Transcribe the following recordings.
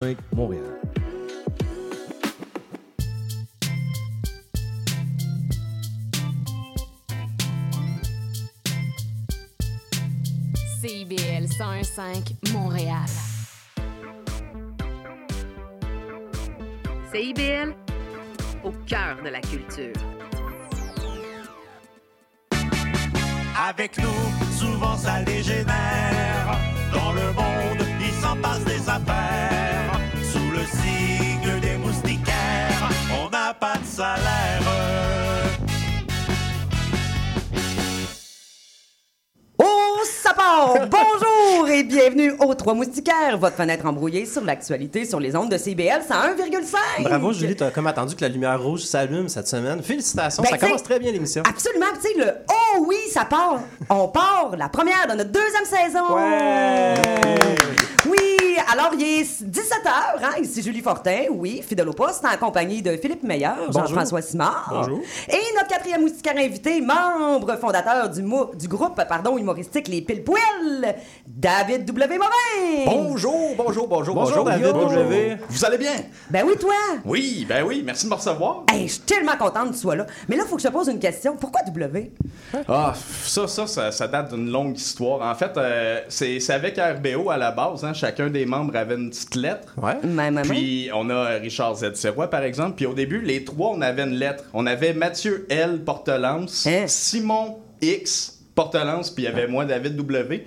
Montréal. CIBL 101.5 Montréal. CIBL, au cœur de la culture. Avec nous, souvent ça dégénère. Dans le monde, s'en passe des affaires. Sous le signe des moustiquaires, on n'a pas de salaire. Oh, ça part! Bonjour et bienvenue aux Trois Moustiquaires, votre fenêtre embrouillée sur l'actualité sur les ondes de CBL 101,5. Bravo Julie, t'as comme attendu que la lumière rouge s'allume cette semaine. Félicitations, Ben, ça commence très bien l'émission. Absolument, tu sais, le Oh oui, ça part! On part, la première de notre deuxième saison! Ouais! Oui, alors il est 17h, hein, ici Julie Fortin, oui, fidèle au poste, en compagnie de Philippe Meilleur, Jean-François Simard. Bonjour. Et notre quatrième moustiquaire invité, membre fondateur du, mou- du groupe pardon, humoristique Les Pile Poil, David W. Morin! Bonjour, bonjour, bonjour, Bonjour, David. W. Vous allez bien? Ben oui, toi! Oui, ben oui, merci de me recevoir. Hey, je suis tellement contente que tu sois là. Mais là, il faut que je te pose une question. Pourquoi W? Ah, ça, ça, ça, ça date d'une longue histoire. En fait, euh, c'est c'est avec RBO à la base. Hein, chacun des membres avait une petite lettre. Ouais. Ma maman. Puis on a Richard Z. Serrois, par exemple. Puis au début, les trois, on avait une lettre. On avait Mathieu L. Portelance, Hein? Simon X. Portelance, puis il y avait moi, David W.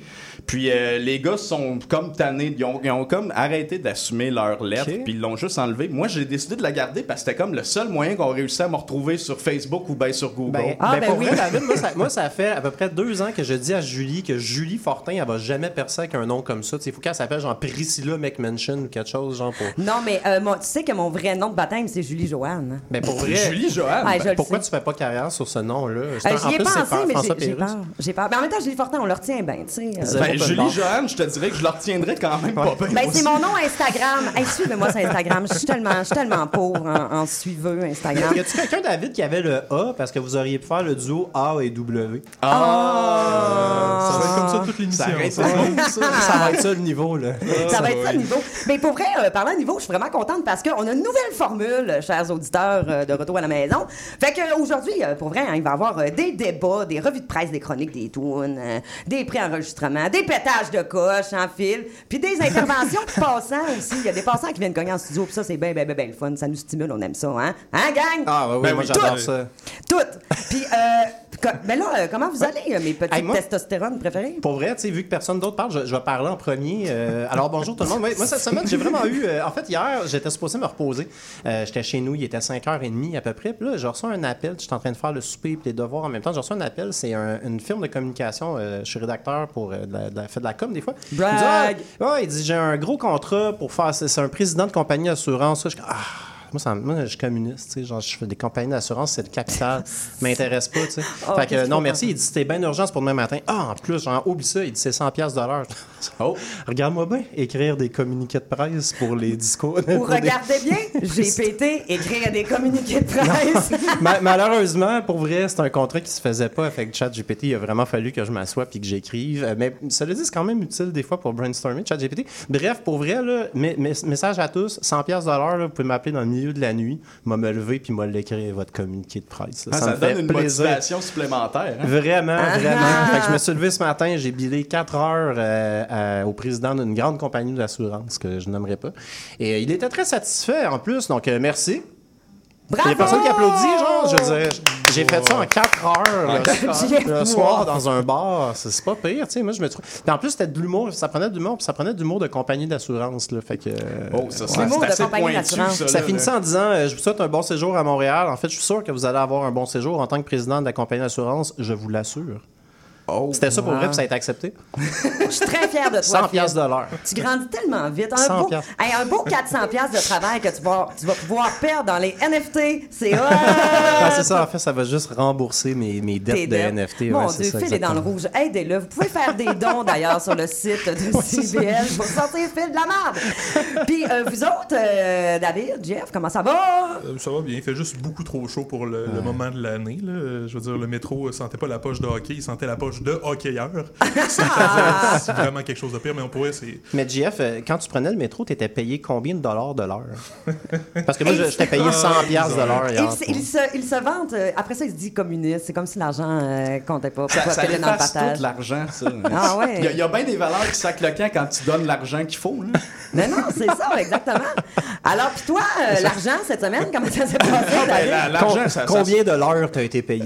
Puis euh, les gars sont comme tannés. Ils ont, ils ont comme arrêté d'assumer leur lettre, Ok. puis ils l'ont juste enlevé. Moi, j'ai décidé de la garder parce que c'était comme le seul moyen qu'on réussissait à me retrouver sur Facebook ou bien sur Google. Ben, Ah, ben, ben pour oui. vrai, David, moi ça, moi, ça fait à peu près deux ans que je dis à Julie que Julie Fortin, elle va jamais percer avec un nom comme ça. Il faut qu'elle s'appelle genre Priscilla McMansion ou quelque chose, genre pour. Non, mais euh, moi, tu sais que mon vrai nom de baptême, c'est Julie Joanne. Ben, pour vrai. Julie Joanne? Ah, je le Pourquoi sais. tu fais pas carrière sur ce nom-là? Euh, J'y ai pensé, mais j'ai- peur. J'ai peur. Mais en même temps, Julie Fortin, on le retient bien, tu sais. Euh. Ben, Julie. Joanne, je te dirais que je la retiendrais quand même pas bien. Ben, c'est mon nom Instagram. Hey, suivez-moi sur Instagram. Je suis tellement, je suis tellement pauvre en, en suiveux Instagram. Y a-tu quelqu'un, David, qui avait le A parce que vous auriez pu faire le duo A et W? Ah! Ça va être comme ça toute l'émission. Ça arrête ça. va être ça le niveau, là. Ça va être ça le niveau. Mais pour vrai, euh, parlant de niveau, je suis vraiment contente parce qu'on a une nouvelle formule, euh, chers auditeurs euh, de Retour à la maison. Fait qu'aujourd'hui, pour vrai, hein, il va y avoir euh, des débats, des revues de presse, des chroniques, des tunes, euh, des préenregistrements, des pétages de coche en fil, puis des interventions de passants aussi. Il y a des passants qui viennent cogner en studio, puis ça, c'est bien, bien, bien, bien le fun. Ça nous stimule, on aime ça, hein? Hein, gang? Ah, ouais, oui, Ben moi j'adore tout. ça. Toutes. Puis, euh, co- ben là, euh, comment vous allez, euh, mes petites Hey, moi- testostérones préférées? Pour vrai, tu sais, vu que personne d'autre parle, je, je vais parler en premier. Euh, alors, bonjour tout le monde. Ouais, moi, cette semaine, j'ai vraiment eu. euh, en fait, hier, j'étais supposé me reposer. Euh, j'étais chez nous, il était 5h30 à peu près. Puis là, j'ai reçu un appel. J'étais en train de faire le souper et les devoirs en même temps. J'ai reçu un appel. C'est un- une firme de communication. je suis rédacteur pour de la, de la- fait de la com des fois. Il me dit, Brag! ah, ouais, il dit j'ai un gros contrat pour faire. C'est un président de compagnie d'assurance. Ça, Je ah. Moi, ça, moi, je suis communiste, tu sais, genre, je fais des compagnies d'assurance, c'est le capital, m'intéresse pas, tu sais. Oh, fait que, non, merci, il dit, c'était bien urgent, c'est pour demain matin. Ah, en plus, genre, oublie ça, il dit, c'est 100 pièces de l'heure. Oh. Regarde-moi bien, écrire des communiqués de presse pour les discours. Des- regardez bien, j'ai pété, écrire des communiqués de presse. Ma- malheureusement, pour vrai, c'est un contrat qui se faisait pas avec ChatGPT. Il a vraiment fallu que je m'assoie puis que j'écrive. Euh, Mais cela dit, c'est quand même utile des fois pour brainstormer ChatGPT. Bref, pour vrai, là, mes- mes- message à tous, 100 pièces de l'heure, là, vous pouvez m'appeler dans le milieu de la nuit, m'a me lever puis m'a l'écrire votre communiqué de presse. Ah, ça me donne fait une plaisir. motivation supplémentaire. hein? Vraiment, Ah. vraiment. Fait que je me suis levé ce matin, j'ai billé 4 heures euh, au président d'une grande compagnie d'assurance que je nommerai pas. Et euh, il était très satisfait en plus, donc euh, merci. Il Bravo! y a personne qui applaudit, genre. Je veux dire, j'ai fait ça en 4 heures. Le soir dans un bar, c'est pas pire, tu sais. Moi, je me trouve. Puis en plus, c'était de l'humour, ça prenait de l'humour, puis ça prenait de l'humour de compagnie d'assurance, là. Fait que. euh, Oh, ça, Ouais. c'est L'humour c'est de assez compagnie pointu, d'assurance. ça. Ça finissait en disant euh, Je vous souhaite un bon séjour à Montréal. En fait, je suis sûr que vous allez avoir un bon séjour en tant que président de la compagnie d'assurance, je vous l'assure. Oh. C'était ça pour vrai, puis ça a été accepté. Je suis très fière de toi. 100 Phil. piastres de l'heure. Tu grandis tellement vite. Un 100 beau. Hey, un beau 400 piastres de travail que tu vas, tu vas pouvoir perdre dans les NFT. C'est! Ah, c'est ça, en fait, ça va juste rembourser mes, mes Tes dettes de dettes. NFT. Mon ouais, Dieu, Phil est dans le rouge. Aidez-le. Vous pouvez faire des dons d'ailleurs sur le site de CBL pour sortir Phil de la merde. Puis euh, vous autres, euh, David, Jeff, comment ça va? Euh, Ça va bien, il fait juste beaucoup trop chaud pour le, le moment de l'année. Je veux dire, le métro euh, sentait pas la poche de hockey, il sentait la poche couche de hockeyeur. C'est Ah! vraiment quelque chose de pire, mais on pourrait, c'est. Mais JF, euh, quand tu prenais le métro, t'étais payé combien de dollars de l'heure? Parce que moi, je- j'étais payé 100 piastres de l'heure Il, se- il se, il se vante, euh, après ça, il se dit communiste. C'est comme si l'argent euh, comptait pas. Ça, Pourquoi ça payer dans le partage? tout l'argent, ça. Ah ouais. Il y a- il y, a bien des valeurs qui sacent le camp quand tu donnes l'argent qu'il faut. Là. Non, non, c'est ça, exactement. Alors, puis toi, euh, l'argent cette semaine, comment ça s'est passé? Ben, la- Com- l'argent, ça, ça, combien de l'heure t'as été payé?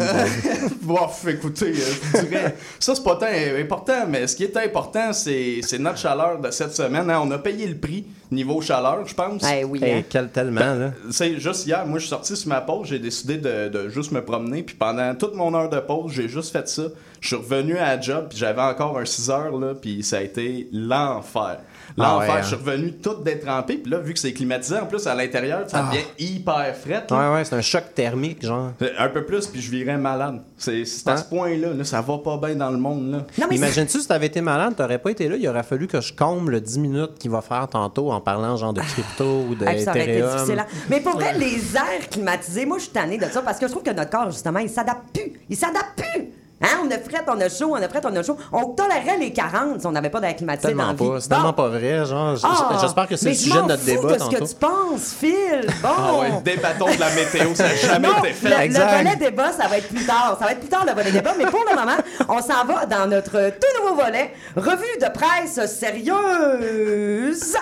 Bof, écoutez, je dirais, ça c'est pas tant important, mais ce qui est important, c'est c'est notre chaleur de cette semaine. hein. On a payé le prix niveau chaleur, je pense. Eh oui, Hey, hein. quel tellement, là. C'est juste hier, moi je suis sorti sur ma pause, j'ai décidé de, de juste me promener, puis pendant toute mon heure de pause, j'ai juste fait ça. Je suis revenu à la job, puis j'avais encore un 6 heures, là, puis ça a été l'enfer. Ah L'enfer, ouais, hein. je suis revenu tout détrempé, puis là, vu que c'est climatisé, en plus à l'intérieur, ça devient hyper fret. là. Ouais, ouais, c'est un choc thermique, genre. Un peu plus, puis je virais malade. C'est à ce point-là, là, ça va pas bien dans le monde. Là. Non, mais Imagine-tu si t'avais été malade, t'aurais pas été là, il aurait fallu que je comble le 10 minutes qu'il va faire tantôt en parlant genre de crypto ou de Ah, ça aurait été difficile. hein. Mais pour vrai, les airs climatisés, moi, je suis tannée de ça parce que je trouve que notre corps, justement, il s'adapte plus. Il s'adapte plus. Hein? On a fret, on a chaud, on a fret, on a chaud. On tolérerait les 40 si on n'avait pas d'air climatisé dans Tellement la vie. pas, c'est tellement pas vrai, genre. Ah! J'espère que c'est Mais le je sujet de m'en notre fous débat de ce que tu penses, Phil. Bon. Ah ouais, des bâtons de la météo, ça n'a jamais Non, été le, fait. le Exact. volet débat, ça va être plus tard. Ça va être plus tard le volet débat, mais pour le moment, on s'en va dans notre tout nouveau volet, revue de presse sérieuse.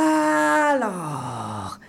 Alors,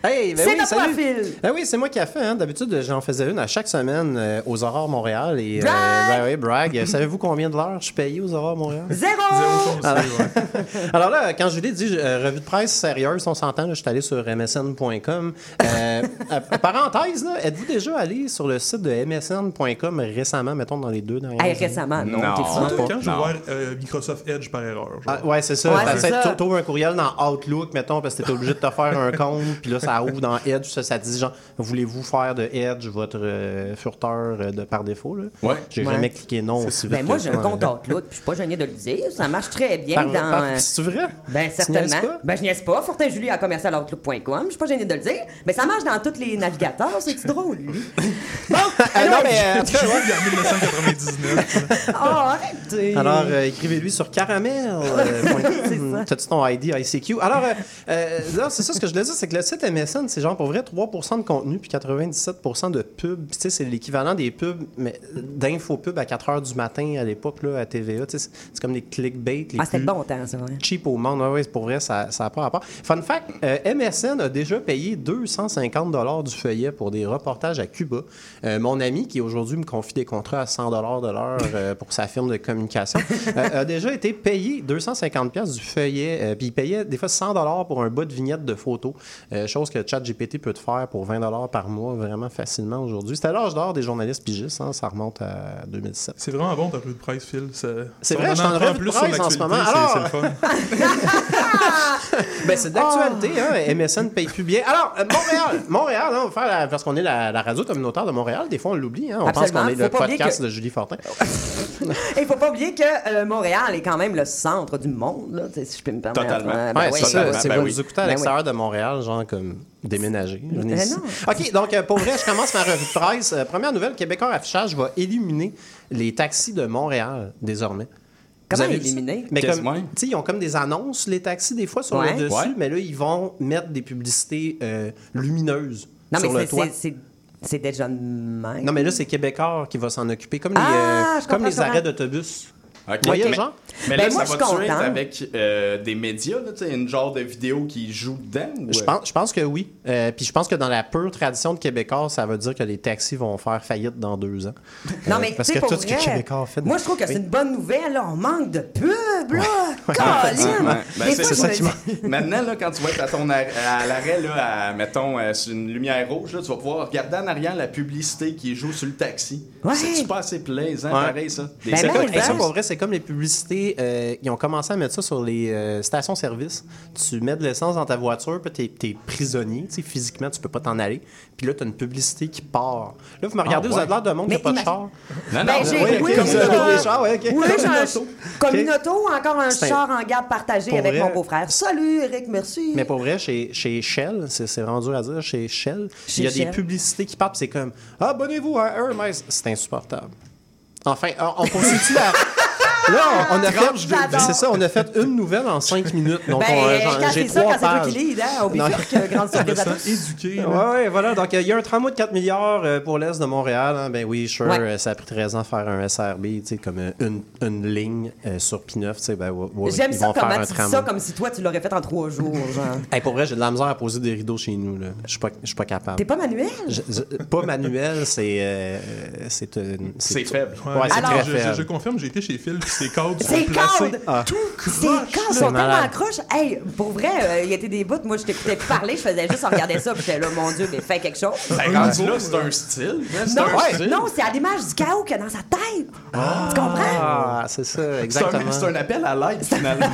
Hey, ben C'est oui, notre salut. profil. Ben oui, c'est moi qui a fait. Hein. D'habitude, j'en faisais une à chaque semaine euh, aux Aurores Montréal. Et, euh, Brag! ben oui, brag. Euh, Savez-vous combien de l'heure je suis payé aux Aurores Montréal? zéro. Zéro conseil, ouais. Alors là, quand Julie dit euh, revue de presse sérieuse, on s'entend, je suis allé sur msn.com. Euh, euh, parenthèse, là, êtes-vous déjà allé sur le site de msn.com récemment, mettons dans les deux dernières Hey, années? récemment, non, Non. fou. Quand j'ai ouvert euh, Microsoft Edge par erreur. Ah, ouais, c'est ça. Ouais, T'as-. T'ouvres un courriel dans Outlook, mettons, parce que t'es obligé de te faire un compte, puis là, ça ouvre dans Edge, ça, ça dit genre, voulez-vous faire de Edge votre euh, furteur euh, de par défaut, là? Ouais. J'ai Ouais. jamais cliqué non aussi vite Ben moi, j'ai ça, un compte Outlook, puis je suis pas gêné de le dire. Ça marche très bien Par- dans... par- euh, C'est vrai? Ben, Tu certainement. pas? Ben, je niaise pas. Fortin Julie à commercialoutlook.com. Je suis pas gêné de le dire. Mais ça marche dans tous les navigateurs. C'est drôle, lui? Bon, Ah, non, alors, mais. Julie en 1999. oh, arrêtez. Alors, euh, écrivez-lui sur caramel. euh, ça. T'as-tu ton ID ICQ? Alors, euh, euh, là, c'est ça ce que je voulais dire, c'est que le site MSN, c'est genre pour vrai 3% de contenu puis 97% de pub. Tu sais, c'est l'équivalent des pubs, mais d'infopubs à 4 h du matin à l'époque, là, à TVA. Tu sais, c'est- comme des clickbait. Les Ah, c'était bon temps, ça. ouais. cheap au monde. Ouais, ouais, pour vrai, ça n'a pas rapport. Fun fact, euh, MSN a déjà payé 250 du feuillet pour des reportages à Cuba. Euh, mon ami, qui aujourd'hui me confie des contrats à 100 de l'heure euh, pour sa firme de communication, euh, a déjà été payé 250 du feuillet. Puis il payait des fois 100 pour un bas de vignette de photos. Euh, chose que ChatGPT peut te faire pour 20 par mois vraiment facilement aujourd'hui. C'était l'âge d'or des journalistes pigistes. hein, ça remonte à 2007. C'est vraiment bon ta revue de presse, Phil. C'est vrai, je t'en de plus sur en ce l'actualité, moment. c'est- Alors- c'est le fun. Ben, c'est de l'actualité, hein. MSN paye plus bien. Alors, euh, Montréal, Montréal, hein, on va faire la- parce qu'on est la, la radio communautaire de Montréal. Des fois, on l'oublie, hein. On pense qu'on est le podcast que- de Julie Fortin. Et il faut pas oublier que euh, Montréal est quand même le centre du monde, là, si je peux me permettre. Totalement. Euh, ben ouais, oui, c'est ça. Ben vous oui. écoutez à Ben l'extérieur de Montréal, genre comme déménager. Venez Ben ici. non. OK, donc euh, pour vrai, je commence ma revue de presse. Euh, première nouvelle, Québécois Affichage va éliminer les taxis de Montréal désormais. Comment éliminer? Mais comme, ils ont comme des annonces, les taxis, des fois, sur Ouais. le dessus, Ouais. mais là, ils vont mettre des publicités euh, lumineuses Non, sur mais le c'est- toit. c'est- c'est c'est déjà de même. Non, mais là, c'est Québécois qui va s'en occuper, comme les, Ah, euh, je comme les je arrêts d'autobus. Ok. Vous voyez, mais, genre? mais Ben, là, moi, ça va tuer avec euh, des médias, là, tu sais, une genre de vidéo qui joue dedans? ou, Je euh, pense, je pense que oui. Euh, puis je pense que dans la pure tradition de Québécois, ça veut dire que les taxis vont faire faillite dans deux ans. Non, Euh, mais parce que pour tout ce que Québécois a fait. Moi, je trouve que c'est une bonne nouvelle. Là. On manque de pub, là. Ouais, Colin! ben, c'est ça qui Maintenant, là, quand tu vas être à, ton ar- à l'arrêt, là, à, mettons, euh, sur une lumière rouge, là, tu vas pouvoir regarder en arrière la publicité qui joue sur le taxi. Ouais. C'est pas assez plaisant, Ouais. pareil, ça. Des Ben C'est comme- comme les publicités. euh, ils ont commencé à mettre ça sur les euh, stations-service. Tu mets de l'essence dans ta voiture, puis t'es, t'es prisonnier. Tu sais, physiquement, tu peux pas t'en aller. Puis là, t'as une publicité qui part. Là, vous me regardez, vous ouais. avez l'air d'un monde qui n'a Mais pas de char. Non, Ben, non, j'ai- ouais, oui, Comme ça, là. les chars, ouais, ok. Oui, j'ai un Communauto. communauto, encore un C'est- char en garde partagé avec vrai- mon beau-frère. Salut, Eric, merci. Mais pour vrai, chez, chez Shell, c'est c'est vraiment dur à dire, chez Shell, il y a Shell. des publicités qui partent, puis c'est comme Abonnez-vous à Hermès. C'est insupportable. Enfin, on, on poursuit la. Là, on, on a fait. C'est ça, on a fait une nouvelle en cinq minutes. Donc, ben, on, j'en- quand j'ai c'est ça, trois quand c'est toi pages. qui lead, hein, au euh, grande éduqué. là. Ouais, voilà. Donc, il y a un tramway de 4 milliards euh, pour l'Est de Montréal. hein. Ben oui, sure. Ouais. euh, ça a pris 13 ans de faire un SRB, tu sais, comme une, une ligne euh, sur P9. tu sais, Ben, ouais, J'aime ils ça vont faire comment un tu dis ça comme si toi, tu l'aurais fait en trois jours, genre. Hey, pour vrai, j'ai de la misère à poser des rideaux chez nous. là. Je suis pas, je suis pas capable. T'es pas manuel? Je- je- pas manuel, c'est. euh, c'est une- C'est faible. Ouais, c'est Alors- très je, faible. je confirme, j'ai été chez Phil, ses cadres sont calme! Tout C'est croche. quand ils C'est sont tellement croches. Hey, pour vrai, euh, il y a des bouts, moi je t'écoutais plus parler, je faisais juste regarder ça, puis j'étais là, mon Dieu, mais fais quelque chose. Ben, là, c'est un style. hein, C'est Non, un style. non, c'est à l'image du chaos qu'il y a dans sa tête. Tu comprends? Ah, c'est ça, exactement. c'est un appel à l'aide, finalement.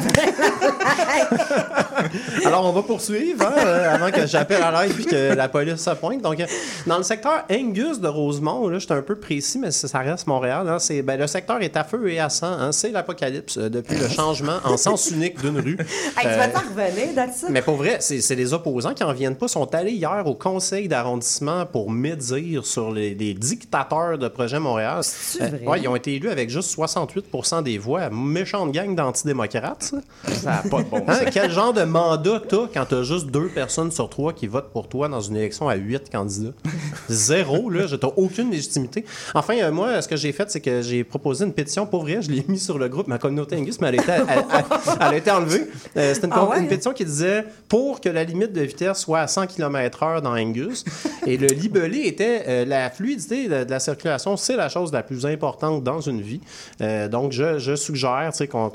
Alors, on va poursuivre hein, euh, avant que j'appelle à l'aide puis que la police se pointe. Donc, euh, dans le secteur Angus de Rosemont, là, je suis un peu précis, mais ça ça reste Montréal. hein, c'est, ben, le secteur est à feu et à sang. hein, c'est l'apocalypse euh, depuis le changement en sens unique d'une rue. Hey, tu Euh, vas t'en revenir? Mais pour vrai, c'est c'est les opposants qui en viennent pas. sont allés hier au conseil d'arrondissement pour médire sur les, les dictateurs de Projet Montréal. Euh, C'est-tu vrai? ouais, ils ont été élus avec juste 68 des voix. Méchante gang d'antidémocrates, ça. Ça n'a pas de bon Hein, quel genre de mandat t'as quand t'as juste deux personnes sur trois qui votent pour toi dans une élection à huit candidats? Zéro, là. T'as aucune légitimité. Enfin, euh, moi, ce que j'ai fait, c'est que j'ai proposé une pétition. Pour vrai, je l'ai mis sur le groupe Ma communauté Angus, mais elle a été, elle- elle- elle a été enlevée. Euh, C'était une, Ah com- ouais? une pétition qui disait pour que la limite de vitesse soit à 100 km/h dans Angus. Et le libellé était euh, la fluidité de, de la circulation, c'est la chose la plus importante dans une vie. Euh, donc, je, je suggère qu'on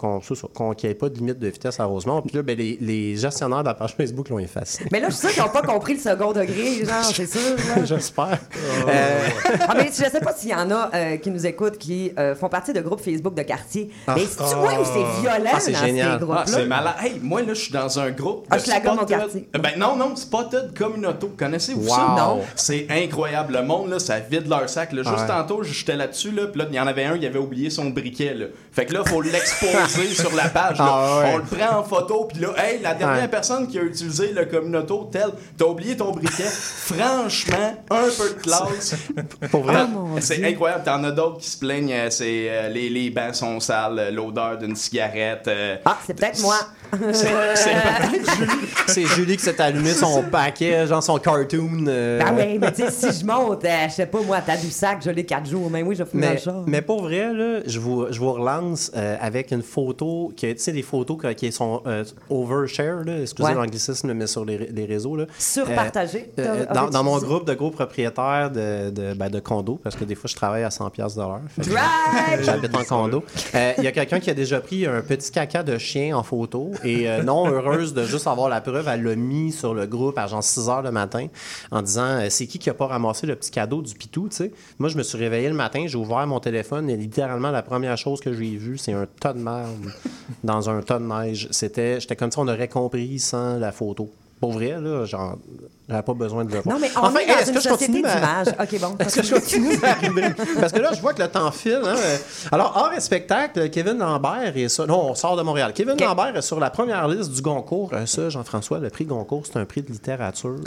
qu'il n'y ait pas de limite de vitesse à Rosemont. Puis là, ben, les, les gestionnaires de la page Facebook l'ont effacé. Mais là, je suis sûre qu'ils n'ont pas compris le second degré, genre, c'est sûr. J'espère. Ah, mais je sais pas s'il y en a qui nous écoutent qui font partie de groupes Facebook de quartier. Mais c'est-tu moi ou c'est violent Ah, c'est dans génial. ces groupes-là? Ah, c'est malade. Hey, moi, là, je suis dans un groupe. Ah, de je la Spotted- quartier. Euh, Ben non, non, Spotted Communauto. Connaissez-vous Wow. ça? Non. C'est incroyable. Le monde, là, ça vide leur sac. là. Juste Ouais. tantôt, j'étais là-dessus, là, puis là, il y en avait un, il avait oublié son briquet. Là. Fait que là, faut l'exposer sur la page. là. Ah ouais. On le prend en photo, puis là, hey, la dernière Ouais. personne qui a utilisé le Communauto, tel, t'as oublié ton briquet? Franchement, un peu de classe. pour vrai. Ah, c'est incroyable. T'en as d'autres qui se plaignent. euh, C'est euh, les, les bancs sont sales, euh, l'odeur d'une cigarette. euh, Ah, c'est peut-être moi. c'est peut-être Julie. C'est Julie qui s'est allumé son paquet, genre son cartoon. euh, Ben oui, mais tu sais, si je monte, euh, je sais pas, moi, à Tadoussac, je l'ai quatre jours. Mais oui, je dans le Mais, char. mais pour vrai, là, je, vous, je vous relance euh, avec une photo, que, tu sais, des photos qui sont euh, overshare, là, excusez Ouais. l'anglicisme, mais sur les, les réseaux. Là. Surpartagé. T'as- dans, dans mon groupe de gros propriétaires de, de, ben, de condos, parce que des fois, je travaille à 100$ piastres de l'heure. J'habite en condo. Euh, Il y a quelqu'un qui a déjà pris un petit caca de chien en photo et euh, non heureuse de juste avoir la preuve, elle l'a mis sur le groupe à genre 6 heures le matin en disant euh, c'est qui qui a pas ramassé le petit cadeau du pitou, tu sais? Moi, je me suis réveillé le matin, j'ai ouvert mon téléphone et littéralement la première chose que j'ai vue, c'est un tas de merde dans un tas de neige. C'était, j'étais comme si on aurait compris sans la photo. Pour vrai, là, genre, j'avais pas besoin de le voir. Non, mais on Enfin, est dans est-ce une que je société continue ma- d'image. OK, bon. est-ce que je continue ma? Parce que là, je vois que le temps file. hein. Alors, hors et spectacle, Kevin Lambert est sur... Non, on sort de Montréal. Kevin. Lambert est sur la première liste du Goncourt. Euh, ça, Jean-François, le prix Goncourt, c'est un prix de littérature.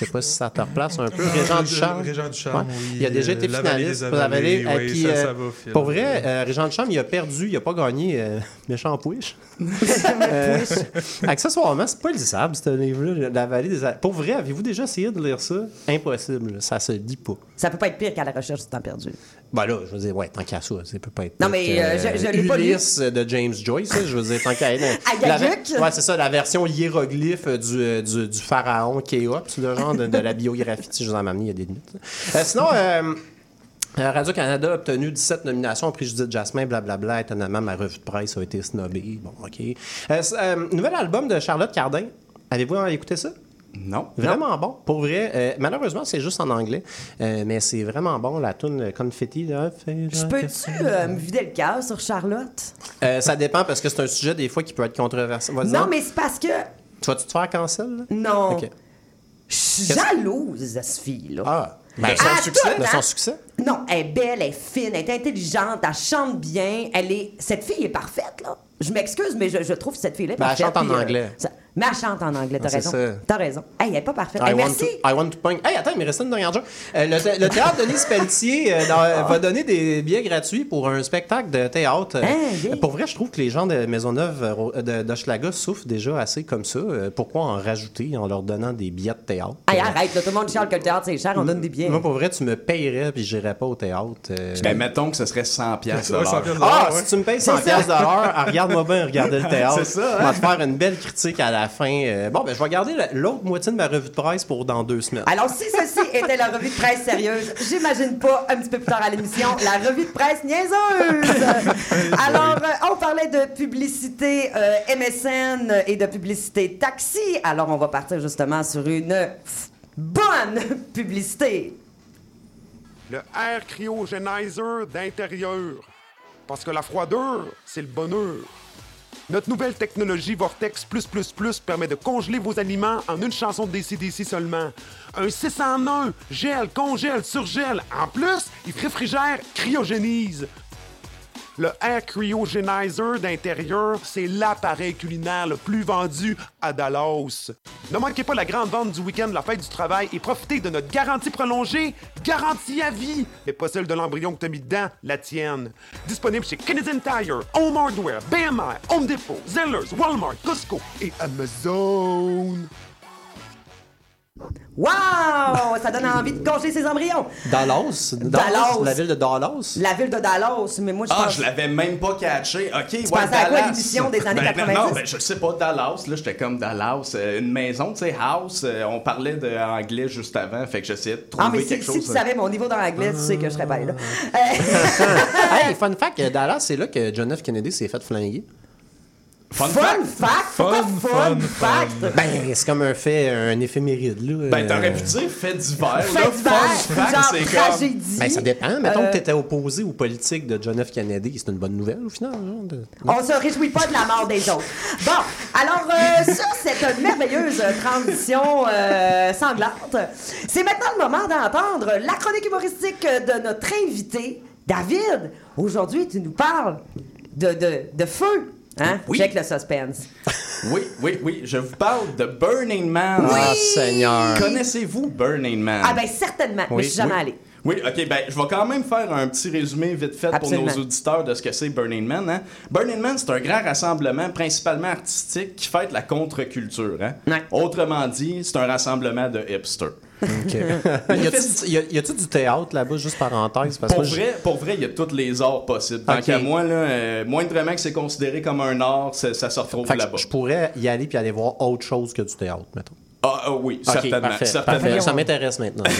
Je sais pas si ça te replace un peu. Régent Ducharme. Régent Ducharme, Ouais. oui. Il a déjà Euh, été La finaliste pour la vallée. Euh, oui, puis, ça, euh, ça va, Phil. pour vrai, euh, Régent Ducharme, il a perdu, il a pas gagné. euh, méchant pouiche. Euh, accessoirement, c'est pas lisable, ce livre-là, La vallée des. Pour vrai, avez-vous déjà essayé de lire ça? Impossible. Ça se lit pas. Ça peut pas être pire qu'à la recherche du temps perdu. Ben là, je veux dire, ouais, tant qu'à ça, ça peut pas être. Non, mais, euh, je- je l'ai pas lu. De James Joyce, je veux dire, tant qu'à ver- Gaguc? Ouais, c'est ça, la version hiéroglyphe du, du, du pharaon Khéops, le genre de, de la biographie. Si je vous en ai amené, il y a des limites. Euh, sinon, euh, euh, Radio-Canada a obtenu 17 nominations au prix Judith Jasmin, blablabla. Étonnamment, ma revue de presse a été snobée. Bon, OK. Euh, euh, nouvel album de Charlotte Cardin. Avez-vous écouté ça? Non. Vraiment bon. Pour vrai, euh, malheureusement, c'est juste en anglais, euh, mais c'est vraiment bon. La tune Confetti, là. fait- Je peux-tu euh, me vider le cœur sur Charlotte? Euh, ça dépend parce que c'est un sujet des fois qui peut être controversé. Non, mais c'est parce que. Tu vas-tu te faire cancel? là? Non. Ok. Je suis jalouse de cette fille-là. Ah. Ben, son succès, tout, de hein? son succès? Non, elle est belle, elle est fine, elle est intelligente, elle chante bien, elle est... Cette fille est parfaite, là. Je m'excuse, mais je, je trouve que cette fille-là est Ben, elle parfaite. chante en puis, euh, anglais. ça- Chante en anglais, t'as Ah, c'est raison. ça. T'as raison. Hey, elle est pas parfaite. I Hey, want merci. to, I want to point. Hey, attends, il me reste une dernière chose. Euh, le, thé- le théâtre Denis Pelletier euh, dans- va donner des billets gratuits pour un spectacle de théâtre. Euh, Hein, bien. pour vrai, je trouve que les gens de Maisonneuve euh, d'Hochelaga souffrent déjà assez comme ça. Euh, pourquoi en rajouter en leur donnant des billets de théâtre? Hey, Euh, arrête, là, tout le monde chiale que le théâtre, c'est cher, on donne des billets. Moi, pour vrai, tu me payerais puis j'irais pas au théâtre. euh, Ben, mettons que ce serait 100 pièces Ouais, 100 piastres de Ah, ouais. si tu me payes 100 pièces ah, regarde-moi bien regarder le théâtre. C'est ça, hein? On va te faire une belle critique à la fin. Euh, bon, ben, je vais garder la- l'autre moitié de ma revue de presse pour dans deux semaines. Alors, si ceci était la revue de presse sérieuse, j'imagine pas un petit peu plus tard à l'émission, la revue de presse niaiseuse. Alors, euh, on parlait de publicité euh, MSN et de publicité taxi. Alors, on va partir justement sur une bonne publicité. Le air cryogénizer d'intérieur. Parce que la froideur, c'est le bonheur. Notre nouvelle technologie Vortex permet de congeler vos aliments en une chanson de DCDC seulement. Un 6 en 1, gèle, congèle, surgèle. En plus, il réfrigère, cryogénise. Le Air Cryogenizer d'intérieur, c'est l'appareil culinaire le plus vendu à Dallas. Ne manquez pas la grande vente du week-end la fête du travail et profitez de notre garantie prolongée, garantie à vie, mais pas celle de l'embryon que t'as mis dedans, la tienne. Disponible chez Canadian Tire, Home Hardware, BMR, Home Depot, Zellers, Walmart, Costco et Amazon. Wow! Ça donne envie de congeler ses embryons. Dallas, Dallas, Dallas. la ville de Dallas? La ville de Dallas, mais moi, je Ah, pense... je l'avais même pas catché. OK, ouais, pensais à quoi, Dallas. l'émission des années Ben, 90? Non, ben, je sais pas, Dallas. Là, j'étais comme Dallas. euh, une maison, tu sais, house. euh, on parlait de anglais juste avant. Fait que j'essayais de trouver Ah, mais si, quelque si chose. tu euh, savais mon niveau d'anglais, tu sais que je serais pas là. hey, fun fact, Dallas, c'est là que John F. Kennedy s'est fait flinguer. Fun, Fun fact? Fun, fun, fun, fact? Ben, c'est comme un fait, un éphéméride, là. Ben, t'aurais Euh, pu dire fait divers. Fait là, divers, fun fact, c'est comme. tragédie. Ben, ça dépend. Mettons Euh, que t'étais opposé aux politiques de John F. Kennedy. C'est une bonne nouvelle, au final. genre, de- On se réjouit pas de la mort des autres. Bon, alors euh, ça, c'est une merveilleuse transition euh, sanglante. C'est maintenant le moment d'entendre la chronique humoristique de notre invité, David. Aujourd'hui, tu nous parles de, de, de feu. Hein? Oui. Check le suspense. Oui, oui, oui. Je vous parle de Burning Man. Ah, Seigneur. Connaissez-vous Burning Man? Ah ben certainement, mais Oui, je suis jamais oui. allée. Oui, ok, ben je vais quand même faire un petit résumé vite fait Absolument. pour nos auditeurs de ce que c'est Burning Man. Hein? Burning Man, c'est un grand rassemblement principalement artistique qui fête la contre-culture. Hein? Ouais. Autrement dit, c'est un rassemblement de hipsters. OK. y a-tu y a- y a-tu du théâtre là-bas, juste parenthèse? Parce que Pour je- vrai, pour vrai, il y a tous les arts possibles. Tant Ok. qu'à moi, là, euh, moindrement que c'est considéré comme un art, ça, ça se retrouve là-bas. je pourrais y aller puis aller voir autre chose que du théâtre, mettons. Ah, ah oui, certainement. parfait, certainement. parfait. Ça m'intéresse maintenant.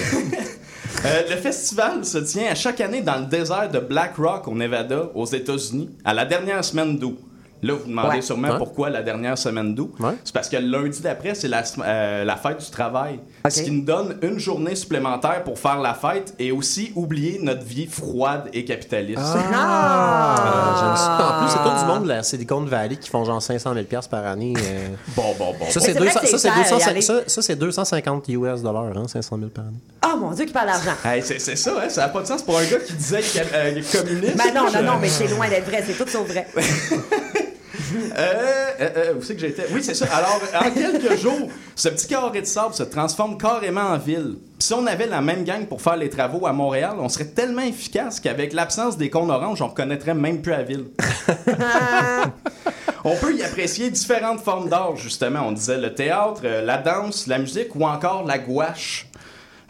Euh, le festival se tient à chaque année dans le désert de Black Rock, au Nevada, aux États-Unis, à la dernière semaine d'août. Là, vous demandez Ouais. sûrement Ouais. pourquoi la dernière semaine d'août. Ouais. C'est parce que le lundi d'après, c'est la, euh, la fête du travail. Ce qui nous donne une journée supplémentaire pour faire la fête et aussi oublier notre vie froide et capitaliste. Ah! J'aime ça. En plus, c'est tout du monde de la Silicon Valley qui font genre 500 000 par année. euh. Bon, bon, bon. Ça, c'est c'est vrai 200 que c'est ça, c'est cher, 200 y aller. ça, ça, c'est 250 US dollars, hein, 500 000 par année. Oh mon Dieu, qui parle d'argent. Hey, c'est ça, hein, ça n'a pas de sens pour un gars qui disait qu'il est communiste. Ben non, non, non, mais c'est loin d'être vrai, c'est tout sauf vrai. Euh, euh, euh, où c'est que j'étais? Oui, c'est ça. Alors, en quelques jours, ce petit carré de sable se transforme carrément en ville. Si on avait la même gang pour faire les travaux à Montréal, on serait tellement efficace qu'avec l'absence des cônes oranges, on reconnaîtrait même plus la ville. on peut y apprécier différentes formes d'art, justement. On disait le théâtre, euh, la danse, la musique ou encore la gouache.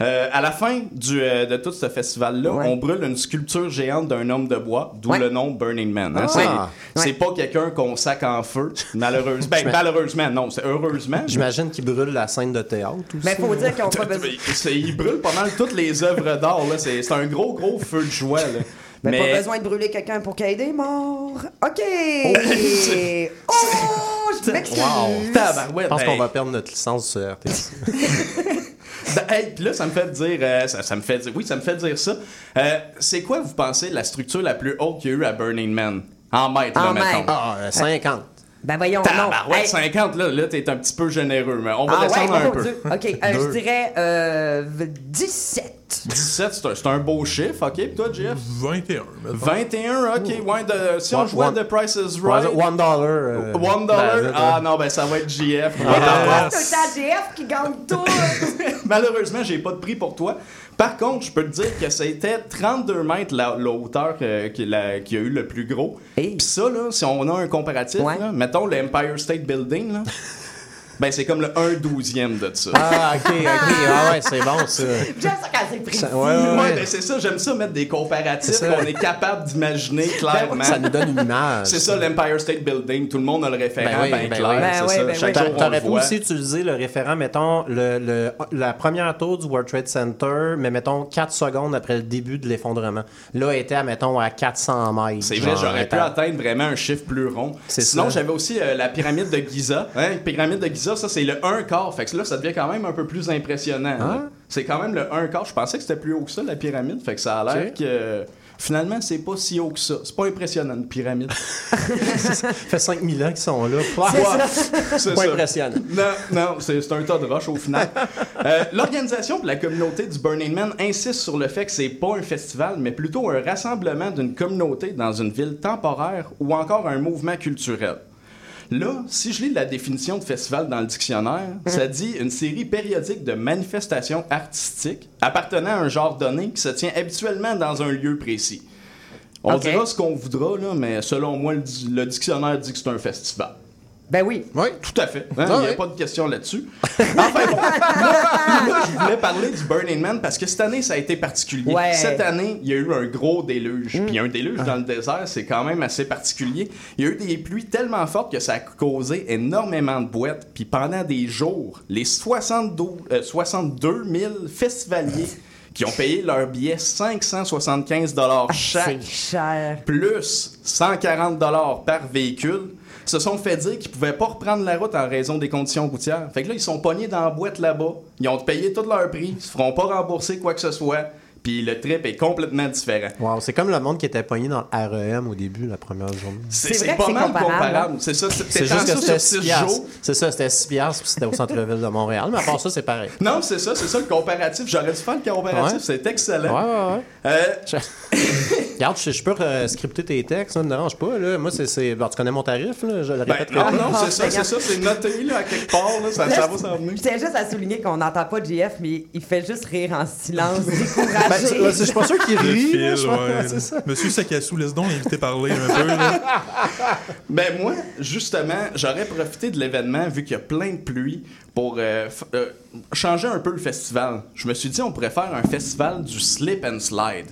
Euh, à la fin du, euh, de tout ce festival-là, Ouais. on brûle une sculpture géante d'un homme de bois, d'où Ouais. le nom Burning Man. hein. Ah. C'est- Ouais. Pas quelqu'un qu'on sac en feu, malheureusement. Ben, malheureusement, non, c'est heureusement. J'imagine qu'ils brûlent la scène de théâtre aussi. Mais faut dire qu'ils ont pas besoin. Il brûle pas mal toutes les œuvres d'art. là. C'est c'est un gros, gros feu de joie. Là. Mais, Mais pas besoin de brûler quelqu'un pour qu'il y ait des morts. OK. c'est- oh, je M'excuse. Wow. Tabarouette, Je pense qu'on va perdre notre licence sur RTC. Ben, hey, puis là, ça me fait dire, euh, ça, ça me fait dire, oui, ça me fait dire ça. Euh, c'est quoi, vous pensez, la structure la plus haute qu'il y a eu à Burning Man? En mètres, là, En mettons. mètres. Ah, euh, 50. Ben voyons, non. Tabarouette, Hey. 50, là, là t'es un petit peu généreux, mais on va Ah ouais, descendre un mon peu. Dieu. OK, euh, je dirais euh, 17. 17, c'est un, c'est un beau chiffre, ok? Puis toi, Jeff? 21. mettons. 21, ok, ouais, de, si on jouait one- The Price is Right... One dollar. euh, One dollar? ben, ah non, ben ça va être JF. Ah, c'est le GF qui gagne tout. Malheureusement, j'ai pas de prix pour toi. Par contre, je peux te dire que c'était 32 mètres la, la hauteur euh, qui, la- qui a eu le plus gros. Hey. Puis ça, là, si on a un comparatif, Ouais. là, mettons l'Empire State Building, là, ben c'est comme le 1 douzième de ça. Ah, ok, ok. Ah, ouais, c'est bon, ça. J'aime ça quand c'est précis. Ça- ouais, ouais, ben c'est ça, j'aime ça mettre des comparatifs ça. qu'on est capable d'imaginer clairement. Ça nous donne une image. C'est ça l'Empire State Building, tout le monde a le référent Ben ben ben clair. Ben c'est ça. ben le T'aurais pu aussi utiliser le référent, mettons, le, le- la première tour du World Trade Center, mais mettons 4 secondes après le début de l'effondrement. Là, elle était, mettons, à 400 mètres. C'est vrai, j'aurais pu atteindre vraiment un chiffre plus rond. Sinon, ça. j'avais aussi euh, la pyramide de Giza. Hein, la pyramide de Giza, ça, c'est le 1 quart. Fait que là, ça devient quand même un peu plus impressionnant. Ah. C'est quand même le 1 quart. Je pensais que c'était plus haut que ça, la pyramide. Fait que ça a l'air que... Finalement, c'est pas si haut que ça. C'est pas impressionnant, une pyramide. Ça fait 5000 ans qu'ils sont là. C'est Pas ça. impressionnant. Non, non, c'est un tas de roches au final. Euh, L'organisation pour la communauté du Burning Man insiste sur le fait que c'est pas un festival, mais plutôt un rassemblement d'une communauté dans une ville temporaire ou encore un mouvement culturel. Là, si je lis la définition de festival dans le dictionnaire, ça dit une série périodique de manifestations artistiques appartenant à un genre donné qui se tient habituellement dans un lieu précis. On dira ce qu'on voudra, là, mais selon moi, le, le dictionnaire dit que c'est un festival. Ben oui. Oui. Tout à fait. Hein, Il Ah n'y a pas de question là-dessus. Enfin bon, là, je voulais parler du Burning Man parce que cette année, ça a été particulier. Ouais. Cette année, il y a eu un gros déluge. Puis un déluge dans le désert, c'est quand même assez particulier. Il y a eu des pluies tellement fortes que ça a causé énormément de boîtes. Puis pendant des jours, les 72, euh, 62 000 festivaliers qui ont payé leur billet 575 chaque C'est cher. plus 140 dollars par véhicule, se sont fait dire qu'ils pouvaient pas reprendre la route en raison des conditions routières. Fait que là, ils sont pognés dans la boîte là-bas. Ils ont payé tout leur prix. Ils se feront pas rembourser quoi que ce soit. Puis le trip est complètement différent. Wow, c'est comme le monde qui était pogné dans le REM au début, la première journée. C'est pas mal comparable. comparable. C'est ça. C'est C'est juste que ça c'était sur 6 six jours. C'est ça, c'était 6 piastres, puis c'était au centre-ville de Montréal. Mais à part ça, c'est pareil. Non, c'est ça, c'est ça le comparatif. J'aurais dû faire le comparatif. Ouais. C'est Ouais, excellent. ouais, ouais. Euh, Regarde, je, je peux euh, scripter tes textes, ça ne me dérange pas. Là. Moi, c'est. bon, tu connais mon tarif, là, je le ben, répéterai non, non, c'est ça, c'est ça. C'est noté là, à quelque part. Là, ça, ça va s'en venir. Je tiens juste à souligner qu'on n'entend pas JF, mais il fait juste rire en silence, Ben, c'est- je suis pas sûr qu'il rit. fil, là, je pense- ouais. c'est ça. Monsieur Sakassou, laisse donc l'inviter parler un peu. Là. Ben moi, justement, j'aurais profité de l'événement vu qu'il y a plein de pluie pour euh, f- euh, changer un peu le festival. Je me suis dit on pourrait faire un festival du slip and slide.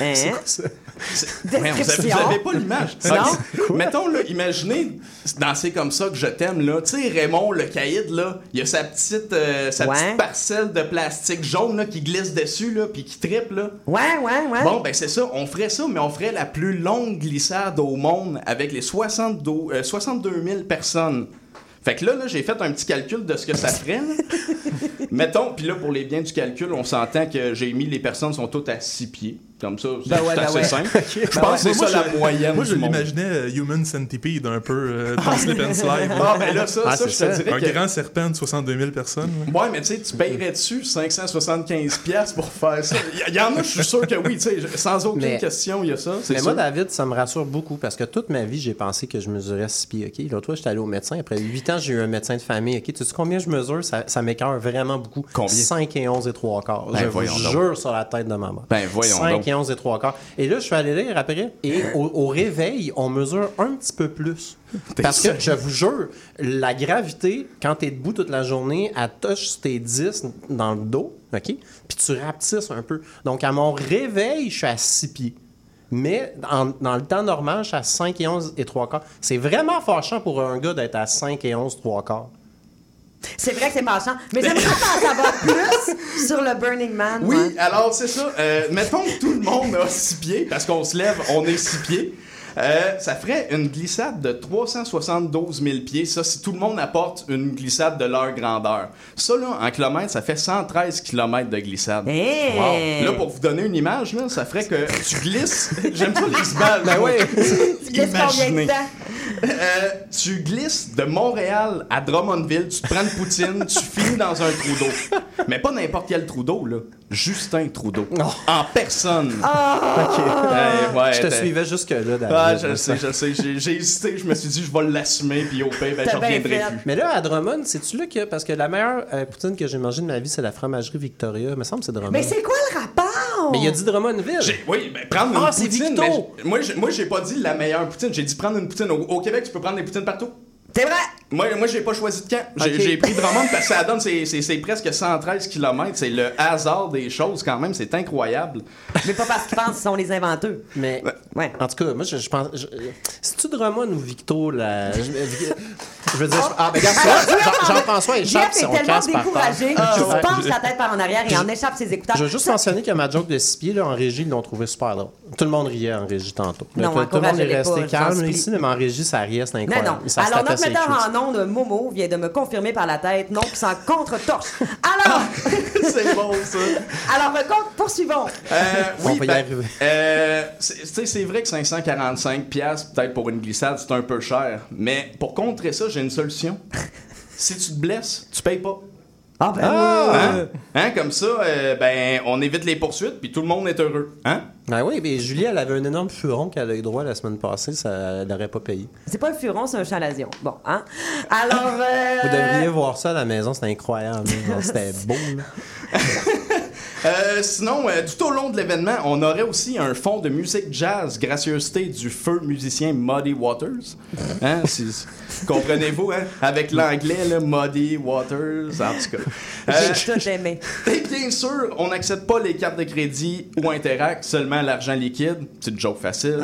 Hein? C'est- Ouais, vous, avez, Description. vous avez pas l'image. Non? Mettons, là, imaginez danser comme ça que je t'aime, là. Tu sais, Raymond, le caïd, là, il a sa petite, euh, sa Ouais. petite parcelle de plastique jaune, là, qui glisse dessus, là, puis qui triple, là. Ouais, ouais, ouais. Bon, ben c'est ça, on ferait ça, mais on ferait la plus longue glissade au monde avec les 62, euh, 62 000 personnes. Fait que là, là j'ai fait un petit calcul de ce que ça ferait. Mettons, puis là, pour les biens du calcul, on s'entend que j'ai mis les personnes sont toutes à 6 pieds. Comme ça, c'est Ben ouais, ben assez ouais. simple. Je pense que c'est Moi, ça je- la moyenne Moi, je l'imaginais euh, Human Centipede un peu, euh, dans Slip and Slide. Ah, ben là, ça, Ah, ça te dirais Un que... grand serpent de 62 000 personnes. là. Ouais, mais tu sais, tu payerais dessus 575 pièces pour faire ça. Il y, y en a, je suis sûr que oui, tu sais, sans aucune Mais- question, il y a ça. Mais sûr. moi, David, ça me rassure beaucoup parce que toute ma vie, j'ai pensé que je mesurais 6 pieds. OK? L'autre fois, j'étais allé au médecin. Après 8 ans, j'ai eu un médecin de famille. OK? Tu sais combien je mesure? Ça, ça m'écœure vraiment beaucoup. Combien? 5 et 11 et 3 quarts. Ben, je vous jure sur la tête de ma mère. Ben, voyons 5 donc. et 11 et 3 quarts. Et là, je suis allé lire après. Et au, au réveil, on mesure un petit peu plus. T'es Parce que, je vous jure, la gravité, quand tu es debout toute la journée, elle touche tes 10 dans le dos, OK? Puis tu rapetisses un peu. Donc, à mon réveil, je suis à 6 pieds. Mais en- dans le temps normal, je suis à 5 et 11 et 3 quarts. C'est vraiment fâchant pour un gars d'être à 5 et 11 3 quarts. C'est vrai que c'est marchand. Mais j'aimerais en savoir plus sur le Burning Man. Oui, alors c'est ça. Euh, mettons que tout le monde a six pieds, parce qu'on se lève, on est six pieds. Euh, ça ferait une glissade de 372 000 pieds. Ça, si tout le monde apporte une glissade de leur grandeur. Ça, là, en kilomètres, ça fait 113 km de glissade. Hey! Là, pour vous donner une image, là, ça ferait que tu glisses. J'aime ça les images. Ben oui. Tu glisses combien de temps? Euh, tu glisses de Montréal à Drummondville, tu te prends une poutine, tu finis dans un trou d'eau. Mais pas n'importe quel trou d'eau, là. Justin Trudeau. En personne. Eh, ouais, Je te suivais jusque-là, Ah, je sais, je sais. J'ai j'ai hésité, je me suis dit, je vais l'assumer, puis au pire, ben, je reviendrai plus. Mais là, à Drummond, c'est-tu là que. Parce que la meilleure euh, poutine que j'ai mangée de ma vie, c'est la fromagerie Victoria. Il me semble que c'est Drummond. Mais c'est quoi le rapport? Mais il a dit Drummondville. J'ai- Oui, ben, prendre une Ah, c'est poutine. Victo! mais j- moi, j'ai- moi, j'ai pas dit la meilleure poutine. J'ai dit prendre une poutine. Au, au Québec, tu peux prendre des poutines partout. C'est vrai! Moi, moi j'ai pas choisi de camp. J'ai Ok. j'ai pris Drummond parce que ça donne, c'est- presque 113 km. C'est le hasard des choses quand même. C'est incroyable. Mais pas parce qu'ils pensent qu'ils sont les inventeurs. Mais. Ouais. En tout cas, moi, je, je pense. je- C'est-tu Drummond ou Victo, là? Je, je veux dire. je- ah, ben, regarde ça. Jean- Jean-François échappe Jeff si est on tellement casse par découragé terre. qu'il Ouais. se penche la tête par en arrière et en échappe ses écouteurs. Je veux juste Ça- mentionner que ma joke de six pieds, là, en régie, ils l'ont trouvé super drôle. Tout le monde riait en régie tantôt. Non, tout, tout le monde est resté calme ici, mais en régie, ça riait, c'est incroyable. non. Ça se Alors, notre metteur en ondes, Momo, vient de me confirmer par la tête, non, puis sans contre-torche. Alors, c'est bon, ça. alors, poursuivons. Euh, On oui, va y ben, arriver. euh, c'est tu sais, c'est vrai que 545 pièces peut-être pour une glissade, c'est un peu cher. Mais pour contrer ça, j'ai une solution. si tu te blesses, tu payes pas. Ah, ben Hein? Hein, Comme ça, euh, ben, on évite les poursuites, puis tout le monde est heureux. Hein? Ben oui, mais Julie, elle avait un énorme furon qu'elle a eu droit la semaine passée, ça, elle n'aurait pas payé. c'est pas un furon, c'est un chalazion. Bon, hein? Alors, euh, Vous devriez voir ça à la maison, c'était incroyable. là. Genre, C'était beau. Euh, sinon, euh, tout au long de l'événement, on aurait aussi un fond de musique jazz, gracieuseté du feu musicien Muddy Waters. Hein, si- Comprenez-vous, hein? Avec l'anglais, là, Muddy Waters, en tout cas. Euh, j'ai tout aimé. Et bien sûr, on n'accepte pas les cartes de crédit ou Interact, seulement l'argent liquide. C'est une joke facile.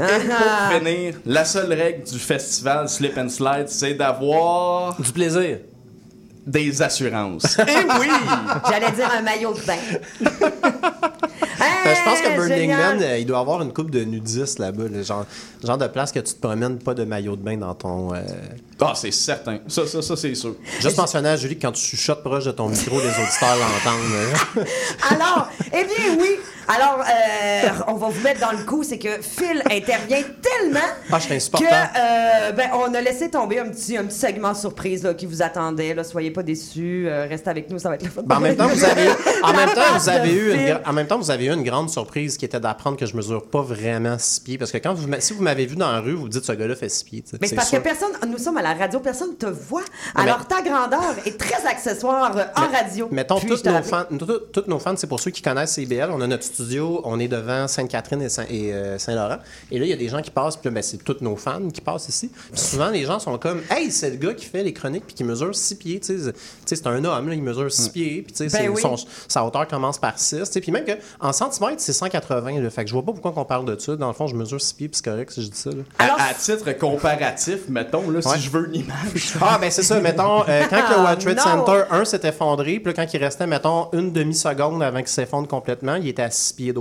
Et pour finir, la seule règle du festival Slip and Slide, c'est d'avoir Du plaisir. Des assurances. Et oui! J'allais dire un maillot de bain. Ben, je pense que Burning génial. Man, euh, il doit avoir une coupe de nudistes là-bas. Le genre, genre de place que tu te promènes pas de maillot de bain dans ton. euh, Ah, c'est certain. Ça, ça, ça, c'est sûr. Juste mentionner à Julie que quand tu chuchotes proche de ton micro, les auditeurs l'entendent. Alors, eh bien oui. Alors, euh, on va vous mettre dans le coup, c'est que Phil intervient tellement Ah, je suis que insupportable. euh, ben, on a laissé tomber un petit, un petit segment surprise là, qui vous attendait. Là. Soyez pas déçus, euh, restez avec nous, ça va être le fun. Ben, en même temps, vous avez, en La même temps, vous avez de eu une, en même temps, vous avez eu une grande surprise qui était d'apprendre que je mesure pas vraiment 6 pieds. Parce que quand vous, si vous m'avez vu dans la rue, vous dites ce gars-là fait 6 pieds. Mais c'est parce sûr. que personne, nous sommes à la radio, personne te voit. mais- Alors ta grandeur est très accessoire euh, en radio. Mettons, te nos, fans, tout- tout- tous nos fans, c'est pour ceux qui connaissent CBL. On a notre studio, on est devant Sainte-Catherine et, Saint- et, euh, Saint-Laurent. Et là, il y a des gens qui passent, puis là, ben, c'est tous nos fans qui passent ici. Puis souvent, les gens sont comme Hey, c'est le gars qui fait les chroniques, puis qui mesure 6 pieds. Tu sais, c'est un homme, là, il mesure 6 pieds, puis tu sais, Ben c'est- oui. son- sa hauteur commence par 6. tu sais. Puis même que en centimètres, c'est 180. Là, fait que je vois pas pourquoi on parle de ça. Dans le fond, je mesure 6 pieds, puis c'est correct si je dis ça. là. À- Alors- à, titre comparatif, mettons, là, Ouais. si je veux une image. Ah, ben c'est ça. Mettons, euh, quand le World Trade non. Center 1 s'est effondré, puis quand il restait, mettons, une demi-seconde avant qu'il s'effondre complètement, il était à 6 pieds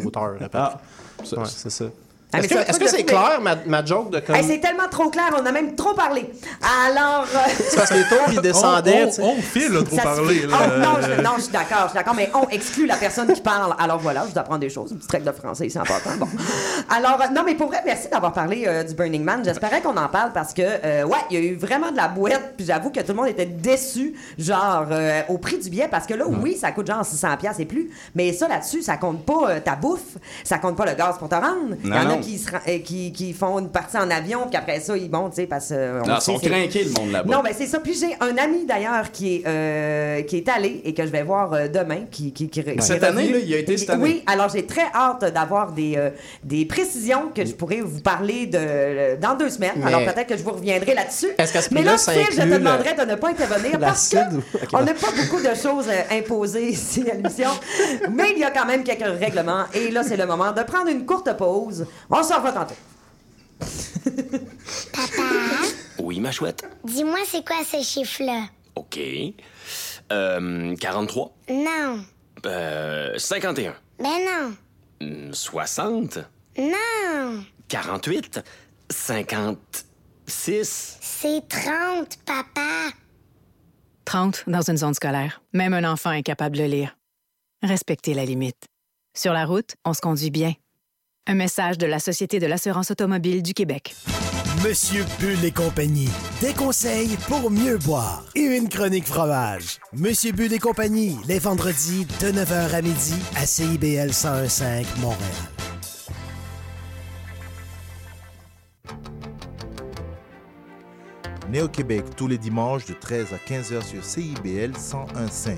peu près. Ah, Ouais, c'est ça. Ah, mais Est-ce que c'est clair, ma, ma joke de comme. Hey, c'est tellement trop clair, on a même trop parlé. Alors. euh, C'est parce que les tours, ils On, descendaient. on, sais. on file trop Ça parlé. suffit. Là. Oh, non, je, non, je suis d'accord, je suis d'accord, mais on exclut la personne qui parle. Alors voilà, je vous apprends des choses. Une petite règle de français, c'est important. Bon. Alors, euh, non, mais pour vrai, merci d'avoir parlé euh, du Burning Man. J'espérais qu'on en parle parce que, euh, ouais, il y a eu vraiment de la boîte. Puis j'avoue que tout le monde était déçu, genre, euh, au prix du billet. Parce que là, oui, ça coûte genre 600$ et plus. Mais ça, là-dessus, ça compte pas euh, ta bouffe. Ça compte pas le gaz pour te rendre. Il y Non, en a non. Qui, se ren- euh, qui, qui font une partie en avion, puis après ça, ils vont, tu sais, parce que. euh, sait, sont craqués, le monde là-bas. non, ben c'est ça. Puis j'ai un ami d'ailleurs qui est euh, qui est allé et que je vais voir euh, demain. Qui, Cette année, là, il a été cette année. Oui, alors j'ai très hâte d'avoir des, euh, des précisions que je pourrais vous parler de, dans deux semaines. Mais- Alors peut-être que je vous reviendrai là-dessus. Est-ce qu'à ce Mais là, Phil, je te demanderais le- de ne pas intervenir parce que l'acide ou- Ok, on n'a pas beaucoup de choses imposées ici à l'émission. Mais il y a quand même quelques règlements. Et là, c'est le moment de prendre une courte pause. On s'en va tantôt. Oui, ma chouette. Dis-moi, c'est quoi ce chiffre-là? OK. Euh, 43. Non. Euh, 51. Ben non. Hmm, 60. Non. 48, 56. C'est 30, papa. 30 dans une zone scolaire. Même un enfant est capable de lire. Respectez la limite. Sur la route, on se conduit bien. Un message de la Société de l'assurance automobile du Québec. Monsieur Bull et compagnie. Des conseils pour mieux boire. Et une chronique fromage. Monsieur Bull et compagnie, les vendredis de 9h à midi à CIBL 1015 Montréal. Néo-Québec tous les dimanches de 13 à 15h sur CIBL 101.5.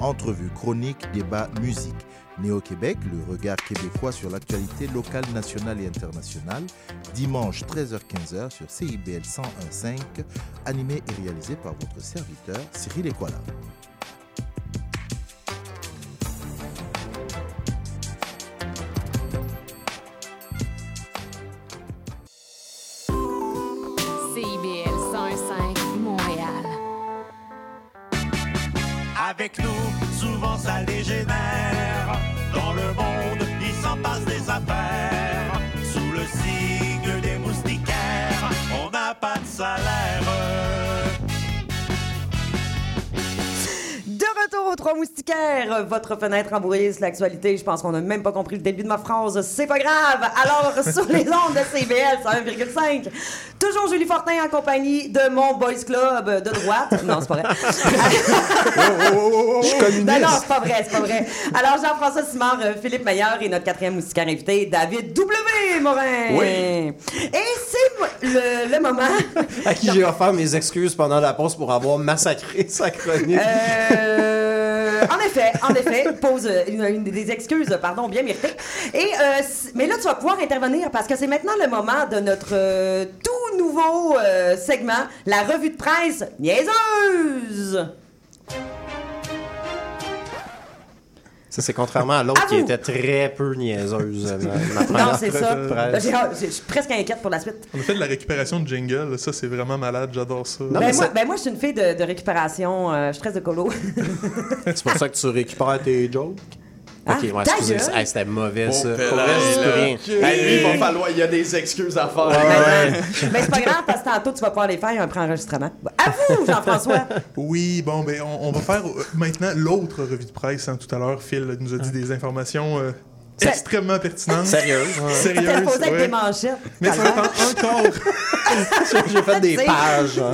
Entrevue, chronique, débat, musique. Néo-Québec, le regard québécois sur l'actualité locale, nationale et internationale. Dimanche 13h-15h sur CIBL 101.5. Animé et réalisé par votre serviteur Cyril Equala. CIBL 101.5 Montréal. Avec nous, souvent ça dégénère. Dans Moustiquaires, votre fenêtre en brise, l'actualité. Je pense qu'on n'a même pas compris le début de ma phrase. C'est pas grave. Alors, sur les ondes de CBL, c'est 1,5. Toujours Julie Fortin en compagnie de mon Boys Club de droite. Non, c'est pas vrai. Je suis communiste. Non, non, c'est pas vrai, c'est pas vrai. Alors, Jean-François Simard, euh, Philippe Maillard et notre quatrième moustiquaire invité, David W. Morin. Oui. Et c'est le, le moment. À qui j'ai offert mes excuses pendant la pause pour avoir massacré sa chronique. Euh, en effet, en effet, pose euh, une, des excuses, pardon, bien méritées. Et euh, mais là, tu vas pouvoir intervenir parce que c'est maintenant le moment de notre euh, tout nouveau euh, segment, la revue de presse niaiseuse. Ça, c'est contrairement à l'autre qui était très peu niaiseuse. euh, ma- ma Non, c'est ça. Je suis presque inquiète pour la suite. On a fait de la récupération de jingle, ça c'est vraiment malade, j'adore ça. ben, moi, ben, moi, je suis une fille de, de récupération. euh, je stresse de colo. C'est pour ça que tu récupères tes jokes? Ah, ok, ouais, ta excusez, hey, c'était mauvais ça. Pour vrai, je dis rien. Hey, lui, il va falloir, il y a des excuses à faire. Mais c'est pas grave parce que tantôt, tu vas pouvoir les faire un pré-enregistrement. À vous, Jean-François. Oui, bon, ben, on, on va faire euh, maintenant l'autre revue de presse. hein. Tout à l'heure, Phil nous a dit des informations euh, extrêmement pertinentes. Sérieux? C'était Sérieuses, supposé être ouais. des manchettes. Mais ça va être en- encore, J'ai fait des pages. hein.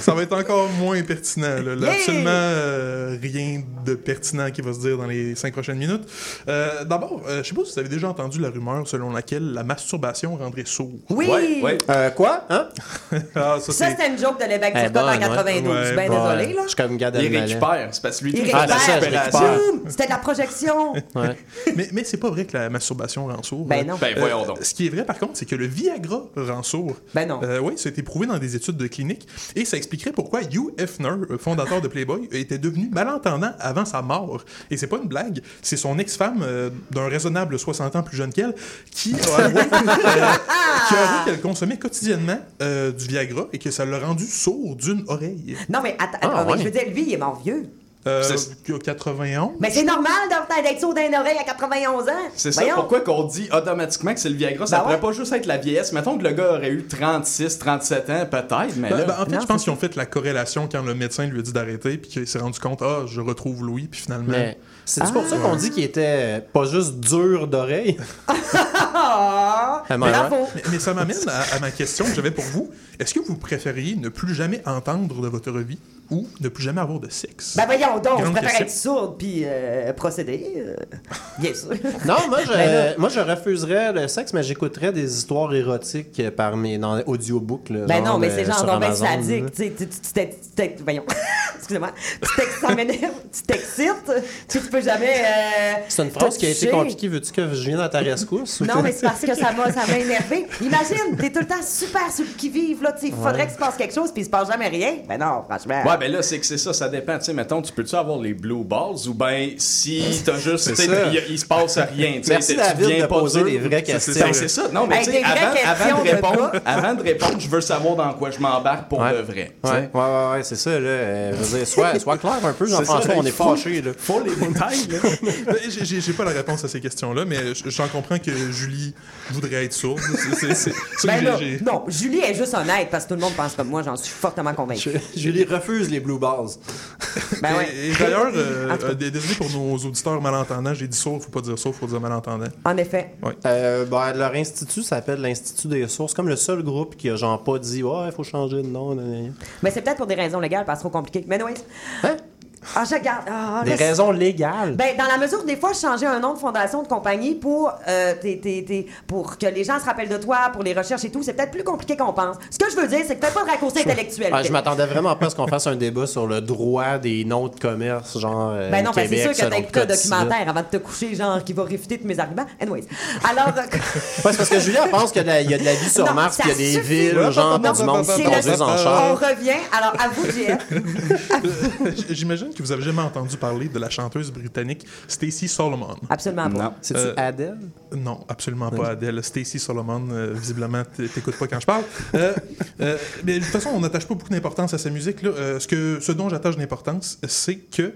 ça va être encore moins pertinent. Là. Là, Yeah! Absolument euh, rien de pertinent qui va se dire dans les cinq prochaines minutes. Euh, D'abord, euh, je sais pas si vous avez déjà entendu la rumeur selon laquelle la masturbation rendrait sourd. Oui. Ouais, ouais. Euh, quoi? Hein? Ah, ça, Ça, c'était une joke de l'évêque Eh, Turcotte en bonne, ouais. 92. Ouais, ben bon, désolé, là. Je suis comme Gad Il récupère. C'est parce que lui, Il qui fait Ah, ça, je récupère. Boum! C'était de la projection. Ouais. mais, mais c'est pas vrai que la masturbation rend sourd. Ben Euh, non. Ben voyons donc. Ce qui est vrai, par contre, c'est que le Viagra rend sourd. Ben non. Euh, oui, ça a été prouvé dans des études de clinique. Et ça expliquerait pourquoi Hugh Hefner, euh, fondateur de Playboy, était devenu malentendant avant sa mort. Et c'est pas une blague. C'est son ex-femme, euh, d'un raisonnable 60 ans plus jeune qu'elle, qui a avoué, euh, qu'elle consommait quotidiennement euh, du Viagra et que ça l'a rendu sourd d'une oreille. Non, mais attends, Ah, attends, ouais. je veux dire, lui, il est mort vieux. Euh, C'est- qui a 91. Mais c'est normal d'être sourd d'une oreille à 91 ans. C'est ça, pourquoi qu'on dit automatiquement que c'est le Viagra? Ça Ben pourrait ouais. pas juste être la vieillesse? Mettons que le gars aurait eu 36, 37 ans, peut-être, mais Ben, là... ben, en fait, Non, je pense c'est qu'ils ont fait la corrélation quand le médecin lui a dit d'arrêter, puis qu'il s'est rendu compte, ah, je retrouve Louis, puis finalement. Mais c'est pour Ah. ça qu'on dit qu'il était pas juste dur d'oreille? Ah, Ah, ben, bravo. Mais, mais ça m'amène à, à ma question que j'avais pour vous. Est-ce que vous préfériez ne plus jamais entendre de votre vie? Ou ne plus jamais avoir de sexe? Ben voyons donc, je Grande préfère question. être sourde puis euh, procéder. euh, bien sûr. Non, moi je, Ben moi je refuserais le sexe, mais j'écouterais des histoires érotiques par mes dans audiobooks. là, Ben genre, non, mais euh, c'est genre non, ben sadique. Tu sais, voyons. Excusez-moi. Tu t'ex- ça m'énerve. Tu t'excites. Tu peux jamais. euh, C'est une phrase qui a été compliquée. Veux-tu que je vienne à ta rescousse? ou Non, que- mais c'est parce que ça m'a, ça m'a énervé. Imagine, t'es tout le temps super sur le qui-vive, là, tu sais, il faudrait qu'il se passe quelque chose, puis il se passe jamais rien. Ben non, franchement. Ouais, Ouais, ben là, c'est que c'est ça, ça dépend. Tu sais, mettons, tu peux-tu avoir les blue balls ou ben si t'as juste. Il, il se passe rien. tu sais, Merci, tu David, viens de poser des vraies questions. Ben, c'est ça. Non, mais Hey, tu sais, des vraies avant, avant, de répondre, avant de répondre, je veux savoir dans quoi je m'embarque pour Ouais. de vrai. Ouais, ouais, ouais, ouais, c'est ça, là. Euh, je veux dire, sois, sois clair un peu, Jean-François, on est faut- fâchés. Faut les détails, là. J'ai- pas la réponse à ces questions-là, mais j'en comprends que Julie voudrait être sourde. Ben non, Julie est juste honnête parce que tout le monde pense comme moi, j'en suis fortement convaincu. Julie refuse les blue balls. Ben ouais. Et, et d'ailleurs, euh, euh, désolé pour nos auditeurs malentendants, j'ai dit sourd, faut pas dire sourd, faut dire malentendant. En effet. Euh, ben, leur institut s'appelle l'Institut des sources. comme le seul groupe qui a genre pas dit Ouais, il faut changer de nom. Mais c'est peut-être pour des raisons légales, parce que c'est trop compliqué. Mais oui. Ah, je regarde. Ah, Des là, raisons légales. Ben, dans la mesure où des fois, changer un nom de fondation, de compagnie pour, euh, tes- tes- tes- pour que les gens se rappellent de toi, pour les recherches et tout, c'est peut-être plus compliqué qu'on pense. Ce que je veux dire, c'est que peut-être pas de raccourci intellectuel. Ah, je m'attendais vraiment pas à ce qu'on fasse un débat sur le droit des noms de commerce, genre. euh, Ben non, ben c'est sûr que t'as écouté un documentaire avant de te coucher, genre, qui va réfuter tous mes arguments. Anyways. Alors, euh, Ouais, c'est parce que Julien pense qu'il y, a de la- il y a de la vie sur Non, Mars, ça puis il y a des suffit. villes, genre, du monde qui conduisent en On char. revient. Alors, à vous, JF. J'imagine que vous avez jamais entendu parler de la chanteuse britannique Stacey Solomon. Absolument pas. Non. C'est-tu Euh, Adele? Non, absolument pas Adèle. Stacey Solomon, euh, visiblement, t'écoutes pas quand je parle. Euh, euh, mais de toute façon, on n'attache pas beaucoup d'importance à sa musique. Là. Euh, ce, que, ce dont j'attache d'importance, c'est que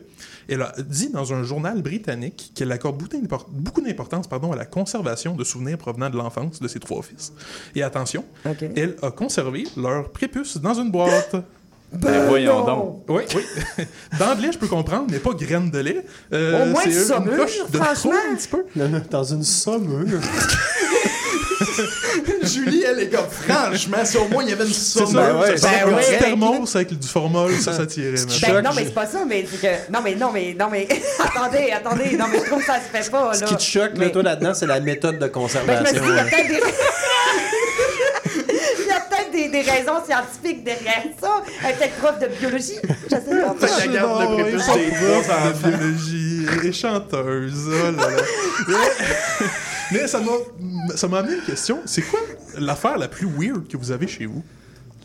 elle a dit dans un journal britannique qu'elle accorde beaucoup d'impor- beaucoup d'importance pardon, à la conservation de souvenirs provenant de l'enfance de ses trois fils. Et attention, elle a conservé leur prépuce dans une boîte. Ben, voyons non. donc. Oui, oui. D'emblée, je peux comprendre, mais pas graine de lait. Euh, Au moins du une saumure, de franchement. un petit peu. Non, non, dans une saumure. Julie, elle est comme, franchement, si au moins il y avait une C'est somme. ça, ouais, ça, ben ça, un ouais. petit thermos avec du formol, ça, ça tirait. Ben, non, mais c'est pas ça, mais c'est que. Non, mais non, mais non, mais. attendez, attendez, non, mais je trouve que ça se fait pas, là. Ce qui te choque, Mais- là, toi, là-dedans, c'est la méthode de Ben, je me conservation. suis dit, il y a peut-être des. Il y a peut-être des, des raisons scientifiques derrière ça. Elle peut-être prof de biologie. Je sais pas. Qu'elle garde le prépuce des de biologie et chanteuse. Oh là là. Mais, mais ça m'a ça m'a amené une question. C'est quoi l'affaire la plus weird que vous avez chez vous?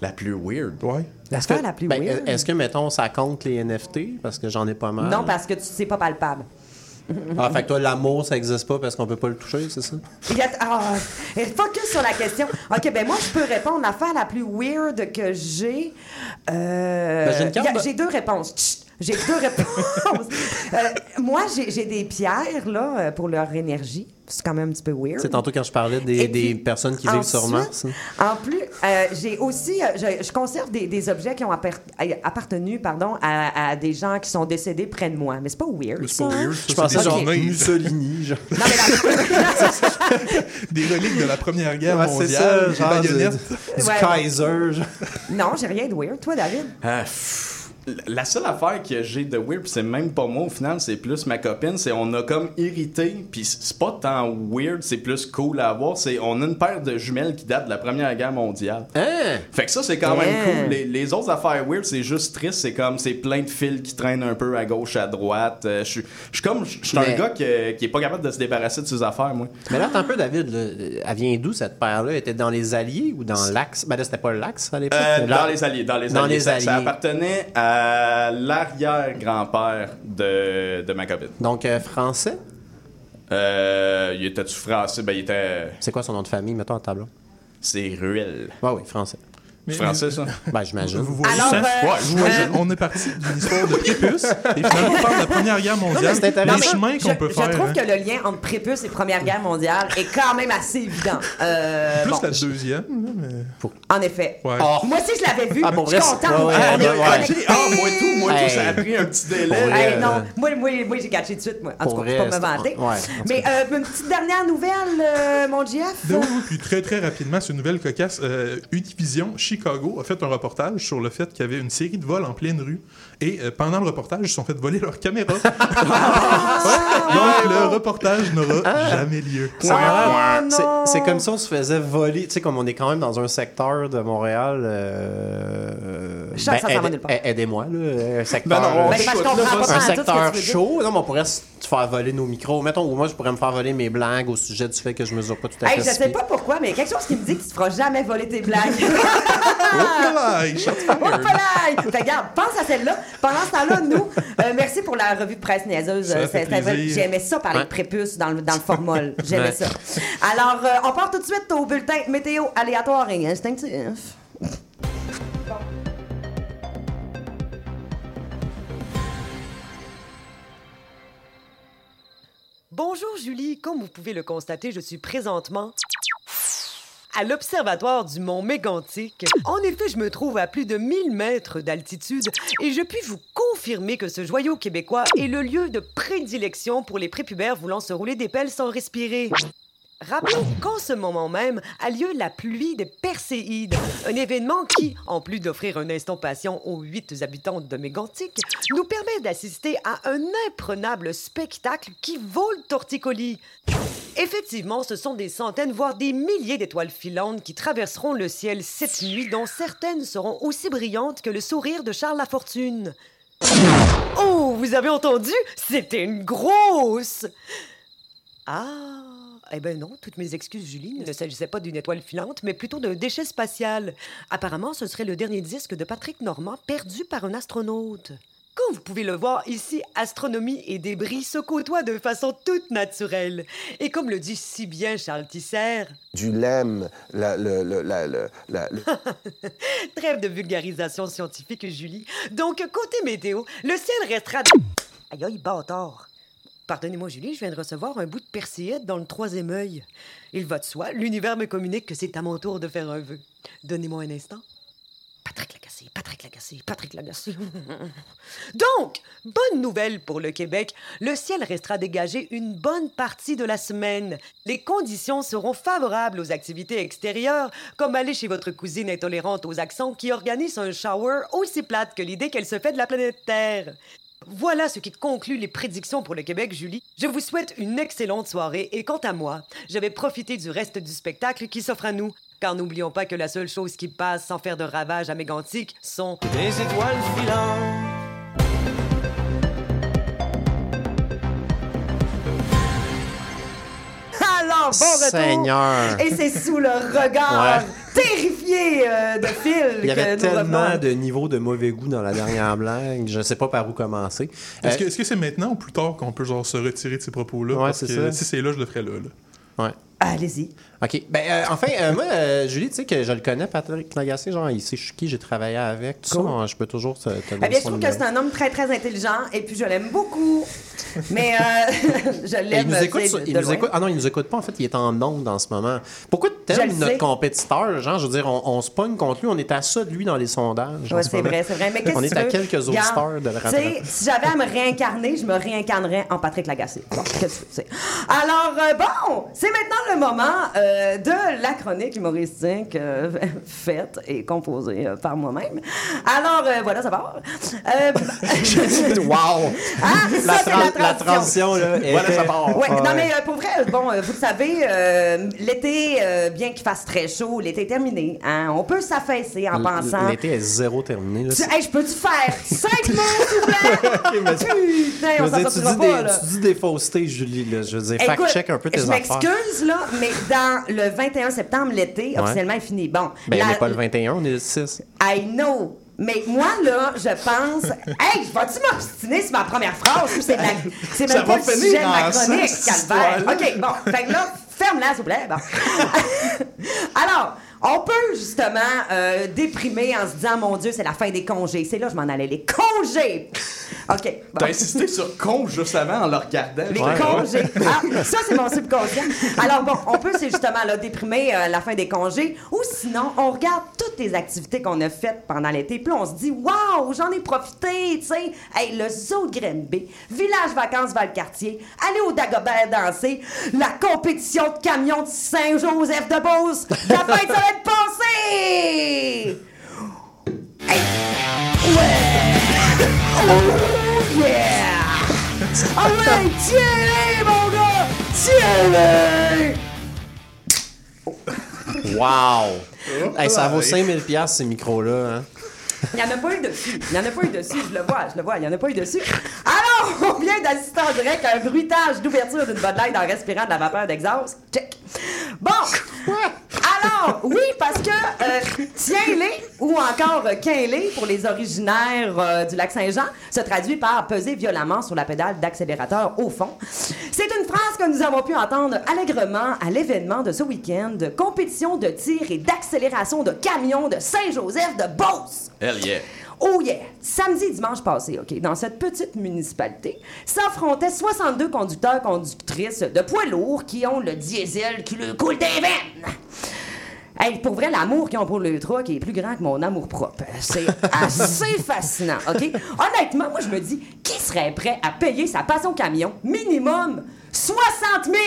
La plus weird? Ouais. L'affaire la plus Ben, weird? Est-ce que, mettons, ça compte les NFT? Parce que j'en ai pas mal. Non, parce que tu c'est pas palpable. Ah, fait que toi, l'amour, ça existe pas parce qu'on peut pas le toucher, c'est ça? Il y a- ah, focus sur la question. OK, ben moi, je peux répondre. L'affaire la plus weird que j'ai. euh, Ben, de- j'ai deux réponses. Chut, J'ai deux réponses. Euh, moi, j'ai j'ai des pierres, là, euh, pour leur énergie. C'est quand même un petit peu weird. C'est tantôt quand je parlais des, puis, des personnes qui vivent sur Mars. hein. En plus, euh, j'ai aussi, je, je conserve des, des objets qui ont appar- appartenu pardon, à, à des gens qui sont décédés près de moi. Mais c'est pas weird. C'est pas weird, Je pensais des genre souvenirs. Mussolini, genre. Non, mais la- Des reliques de la Première Guerre Ouais, c'est mondiale, ça, des genre du, baïonnettes. du Ouais. Kaiser. genre. non, j'ai rien de weird. Toi, David? Ah, pff, La seule affaire que j'ai de weird, c'est même pas moi au final, c'est plus ma copine, c'est on a comme irrité, puis c'est pas tant weird, c'est plus cool à avoir, c'est on a une paire de jumelles qui datent de la Première Guerre mondiale. Hein? Fait que ça, c'est quand même cool. Les, les autres affaires weird, c'est juste triste. C'est comme, c'est plein de fils qui traînent un peu à gauche, à droite. Euh, Je suis comme, je suis un Mais- gars qui, qui est pas capable de se débarrasser de ses affaires, moi. Mais là, attends un peu, David. là. Elle vient d'où, cette paire-là? Était dans les Alliés ou dans l'Axe? Ben là, c'était pas l'Axe à l'époque. Euh, dans les alliés, dans les Dans alliés. les Ça, ça Alliés. appartenait à l'arrière-grand-père de, de ma copine. Donc, euh, français? Euh, il était-tu français? Ben, il était... C'est quoi son nom de famille, mettons, en tableau? C'est Ruel. Ouais, oui, français. Mais- Français, ça? Ben, j'imagine. Vous voyez Alors, ça? euh, Ouais, je je- on est parti d'une histoire de prépuce et finalement on parle de la Première Guerre mondiale. c'est intéressant. les chemins je, qu'on peut je faire. trouve hein. que le lien entre prépuce et Première Guerre mondiale est quand même assez évident. Euh, Plus bon, la deuxième, mais... en effet. Ouais. Oh. Moi aussi, je l'avais vu. Ah, pour je suis contente. ouais, ouais, On est ouais, ouais. connectés. Ah, moi tout, moi tout, ça a pris un petit délai. Non, Euh, moi, moi, moi j'ai catché de suite, moi. En tout cas, je peux pas me vanter. Mais euh, une petite dernière nouvelle, euh, mon GF. Oui, oui, puis très très rapidement, c'est une nouvelle cocasse. Euh, Univision Chicago a fait un reportage sur le fait qu'il y avait une série de vols en pleine rue. Et euh, pendant le reportage, ils se sont fait voler leur caméra. Ouais, donc le reportage n'aura jamais lieu. Ah, C'est- comme si on se faisait voler. Tu sais, comme on est quand même dans un secteur de Montréal. euh, ça Ben, aide- Aidez-moi, là. Un secteur, Ben non, Ben, comprends pas un secteur chaud. Non, mais on pourrait se faire voler nos micros. Mettons, moi, je pourrais me faire voler mes blagues au sujet du fait que je mesure pas tout à fait Hey, je sais pas pourquoi, mais il y a quelque chose qui me dit que tu te feras jamais voler tes blagues. Fait, regarde, pense à celle-là. Pendant ce temps-là, nous, euh, merci pour la revue de presse niaiseuse. Euh. J'aimais ça parler de prépuce dans le, dans le formol. J'aimais Ouais. ça. Alors, euh, on part tout de suite au bulletin météo aléatoire et instinctif. Bonjour Julie, comme vous pouvez le constater, je suis présentement à l'observatoire du mont Mégantic. En effet, je me trouve à plus de 1000 mètres d'altitude et je puis vous confirmer que ce joyau québécois est le lieu de prédilection pour les prépubères voulant se rouler des pelles sans respirer. Rappelons qu'en ce moment même a lieu la pluie des Perséides, un événement qui, en plus d'offrir un instant patient aux huit habitants de Mégantic, nous permet d'assister à un imprenable spectacle qui vaut le torticolis. Effectivement, ce sont des centaines, voire des milliers d'étoiles filantes qui traverseront le ciel cette nuit, dont certaines seront aussi brillantes que le sourire de Charles Lafortune. Oh, vous avez entendu? C'était une grosse! Ah, eh ben non, toutes mes excuses, Julie. Il ne s'agissait pas d'une étoile filante, mais plutôt d'un déchet spatial. Apparemment, ce serait le dernier disque de Patrick Normand perdu par un astronaute. Comme vous pouvez le voir ici, astronomie et débris se côtoient de façon toute naturelle. Et comme le dit si bien Charles Tisser, du lemme, la, le, le- la, le- la- le- Trêve de vulgarisation scientifique, Julie. Donc, côté météo, le ciel restera... Aïe, aïe, bâtard. Pardonnez-moi, Julie, je viens de recevoir un bout de perséide dans le troisième œil. Il va de soi, l'univers me communique que c'est à mon tour de faire un vœu. Donnez-moi un instant. Patrick Lagacé, Patrick Lagacé, Patrick Lagacé. Donc, bonne nouvelle pour le Québec, le ciel restera dégagé une bonne partie de la semaine. Les conditions seront favorables aux activités extérieures, comme aller chez votre cousine intolérante aux accents qui organise un shower aussi plate que l'idée qu'elle se fait de la planète Terre. Voilà ce qui conclut les prédictions pour le Québec, Julie. Je vous souhaite une excellente soirée et quant à moi, je vais profiter du reste du spectacle qui s'offre à nous. Car n'oublions pas que la seule chose qui passe sans faire de ravages à Mégantic sont Des étoiles filantes. Alors, bon retour! Seigneur. Et c'est sous le regard terrifié euh, de Phil Il y avait tellement de niveaux de mauvais goût dans la dernière blague, je sais pas par où commencer. Est-ce Euh, que est-ce que c'est maintenant ou plus tard qu'on peut genre se retirer de ces propos-là? Ouais, Parce c'est que ça. Si c'est là, je le ferai là. là. Ouais. Allez-y. OK. Ben, euh, enfin, euh, moi, euh, Julie, tu sais que je le connais, Patrick Lagacé, genre, il sait qui j'ai travaillé avec, tout Cool. ça, hein, je peux toujours te, te Eh donner bien, je son trouve que c'est un homme très, très intelligent et puis je l'aime beaucoup. Mais je l'aime. il nous écoute, tu sais, sur- de il nous écoute- Ah non, il nous écoute pas. En fait, il est en onde en ce moment. Pourquoi Je t'aimes le notre sais. compétiteur? Genre, je veux dire, on, on se pogne contre lui. On est à ça de lui dans les sondages. ce c'est vrai, c'est vrai. Mais qu'est-ce On est tu à veux? quelques Regarde, auditeurs de le tu sais, rattraper. Si j'avais à me réincarner, je me réincarnerais en Patrick Lagacé. Bon, qu'est-ce que tu c'est- Alors, bon, c'est maintenant le moment euh, de la chronique humoristique euh, faite et composée euh, par moi-même. Alors, euh, voilà, ça part. Wow! Ah, La, ça, la la transition. là. Voilà, ça part. Ouais, Ah, non, ouais. mais euh, pour vrai, bon, euh, vous le savez, euh, l'été, euh, bien qu'il fasse très chaud, l'été est terminé. Hein? On peut s'affaisser en L- pensant. L'été est zéro terminé. là. Tu- Hey, je peux-tu faire cinq mots, s'il vous plaît? mais- Putain, Je on veux s'en dire, tu, sortira dis pas, des, là. tu dis des faussetés, Julie. Là. Je veux dire, fact-check un peu tes je affaires. m'excuse, là, mais dans le 21 septembre, l'été, Ouais. officiellement, est fini. Bon, Ben, la- on n'est pas le 21, on est le 6. I know. Mais moi, là, je pense. Hey, vas-tu m'obstiner sur ma première phrase? C'est la- c'est Ça même pas va le sujet de ma ça, chronique, calvaire? OK, bon. Fait que là, ferme-la, s'il vous plaît. Bon. Alors, on peut justement euh, déprimer en se disant, mon Dieu, c'est la fin des congés. C'est là que je m'en allais. Les congés! OK. bon. T'as insisté sur con juste avant en le regardant. Les Ouais. congés. Ah, ça, c'est mon subconscient. Alors, bon, on peut, c'est justement là, déprimer euh, la fin des congés. Ou sinon, on regarde toutes les activités qu'on a faites pendant l'été. Puis là, on se dit, waouh, j'en ai profité, tu sais. Hey, le zoo de Granby, village vacances Valcartier, aller au Dagobert danser, la compétition de camions de Saint-Joseph de Beauce. La fête, ça être passé! Hey. Ouais! Oh, yeah! Ah ouais, tiens-les, mon gars! Tiens-les! Wow! Hey, ça vaut 5000$ ces micros-là. Hein? Il n'y en a pas eu dessus. Il n'y en a pas eu dessus. Je le vois, je le vois. Il n'y en a pas eu dessus. Alors, on vient d'assister en direct à un bruitage d'ouverture d'une bonne light en respirant de la vapeur d'exhaust. Check. Bon. Alors, oui, parce que euh, tiens-les ou encore euh, quin-les pour les originaires euh, du lac Saint-Jean se traduit par peser violemment sur la pédale d'accélérateur au fond. C'est une phrase que nous avons pu entendre allègrement à l'événement de ce week-end, compétition de tir et d'accélération de camions de Saint-Joseph de Beauce. Hell yeah. Oh yeah! Samedi et dimanche passé, OK, dans cette petite municipalité, s'affrontaient 62 conducteurs conductrices de poids lourds qui ont le diesel qui leur coule des veines. Hey, pour vrai, l'amour qu'ils ont pour le truck est plus grand que mon amour propre. C'est assez fascinant, OK? Honnêtement, moi, je me dis, qui serait prêt à payer sa passion camion minimum 60 000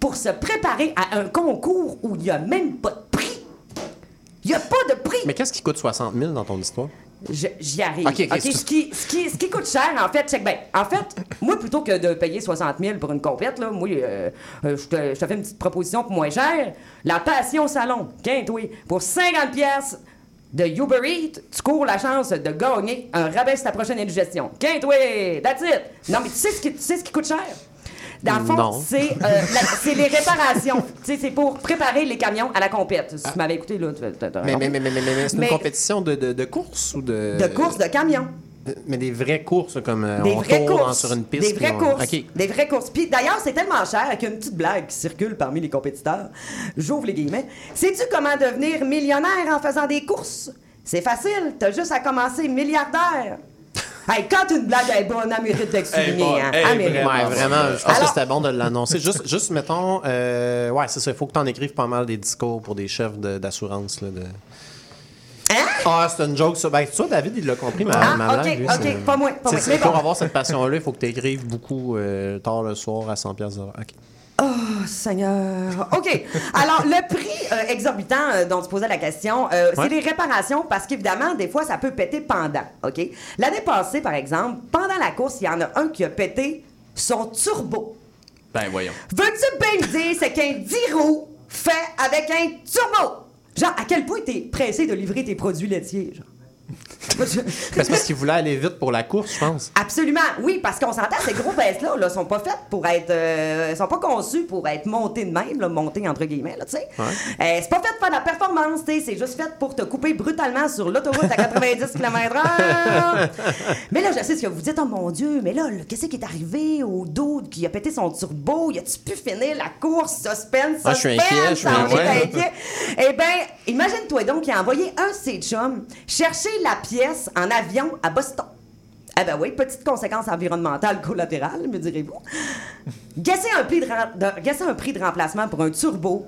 pour se préparer à un concours où il n'y a même pas de prix? Il n'y a pas de prix! Mais qu'est-ce qui coûte 60 000 dans ton histoire? J'y arrive. Ok, ok, OK, c'est- ce, qui, ce, qui, ce qui coûte cher, en fait, check bien. En fait, moi, plutôt que de payer 60 000 pour une compète, là, moi, euh, euh, je te, je te fais une petite proposition pour moins cher. La Passion Salon, quinte, oui, pour 50 pièces de Uber Eats, tu cours la chance de gagner un rabais sur ta prochaine indigestion. Quinte, oui, that's it. Non, mais tu sais ce qui, tu sais ce qui coûte cher? Dans le fond, c'est euh, la- c'est les réparations. C'est pour préparer les camions à la compète. Si tu m'avais écouté, là, tu t'as- t'as Mais, mais, mais, mais, mais, mais c'est une compétition de, de, de course ou de. De course de camions. Mais des vraies courses, comme euh, Des on vraies tourne courses. sur une piste. Des vraies on- courses. Des vraies courses. Puis d'ailleurs, c'est tellement cher qu'il y a une petite blague qui circule parmi les compétiteurs. J'ouvre les guillemets. Sais-tu comment devenir millionnaire en faisant des courses? C'est facile. T'as juste à commencer milliardaire. Hey, quand une blague est bonne, elle mérite d'être Hey, soulignée. bon, hein. hey. Ouais, vraiment, je pense Alors- que c'était bon de l'annoncer. Juste, juste mettons, euh, ouais, c'est ça, il faut que tu en écrives pas mal des discours pour des chefs d'assurance. là, de... Ah, c'est une joke, ça. Ben, ça, David, il l'a compris, ma, Hein? Ah, ma ok, blague. lui, ok, pas moi, pas moi. Pour bon. avoir cette passion-là, il faut que tu écrives beaucoup euh, tard le soir à 100 pièces OK. Oh, Seigneur. OK. Alors, le prix exorbitant euh, dont tu posais la question, euh, Ouais. c'est les réparations parce qu'évidemment, des fois, ça peut péter pendant. OK? L'année passée, par exemple, pendant la course, il y en a un qui a pété son turbo. Ben voyons. Veux-tu bien me dire ce qu'un 10 roues fait avec un turbo? Genre, à quel point t'es pressé de livrer tes produits laitiers, genre? C'est parce qu'il voulait aller vite pour la course, je pense. Absolument, oui, parce qu'on s'entend, ces gros baisses-là, là, sont pas faites pour être. euh, sont pas conçus pour être montés de même, là, montés entre guillemets, là, tu sais. Ouais. Euh, c'est pas fait pour la performance, tu sais, c'est juste fait pour te couper brutalement sur l'autoroute à 90 km/h. mais là, je sais ce que vous dites, oh mon Dieu, mais là, là, qu'est-ce qui est arrivé au dude qui a pété son turbo? Y a-tu pu finir la course? Suspense, Ah, je suis inquiet, je suis inquiet. Eh bien, imagine-toi donc qu'il a envoyé un de ses chums chercher la pièce en avion à Boston. Eh ben oui, petite conséquence environnementale collatérale, me direz-vous. Guessez un prix de remplacement pour un turbo.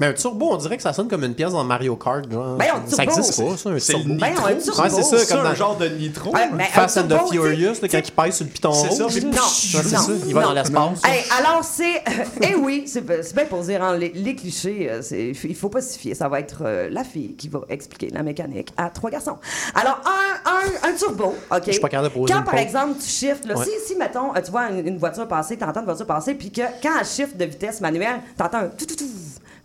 Mais un turbo, on dirait que ça sonne comme une pièce dans Mario Kart. Genre. Ben, un ça turbo. existe pas, ça, un C'est turbo. le Ben, un turbo. Ouais, c'est ça, comme un genre de nitro. Ouais, ben, Fast un and the Furious, là, quand il pèse sur le piton C'est ça, puis. Non, c'est ça, il va non. dans l'espace. Hey, alors c'est. eh oui, c'est bien pour dire, hein, les, les clichés, euh, il faut pas s'y fier. Ça va être euh, la fille qui va expliquer la mécanique à trois garçons. Alors, un, un, un turbo, OK? Je suis pas capable de poser Quand, par exemple, tu shifts, là, Ouais. si, si, mettons, euh, tu vois une, une voiture passer, tu entends une voiture passer, puis que quand elle shift de vitesse manuelle, tu entends un tout, tout, tout,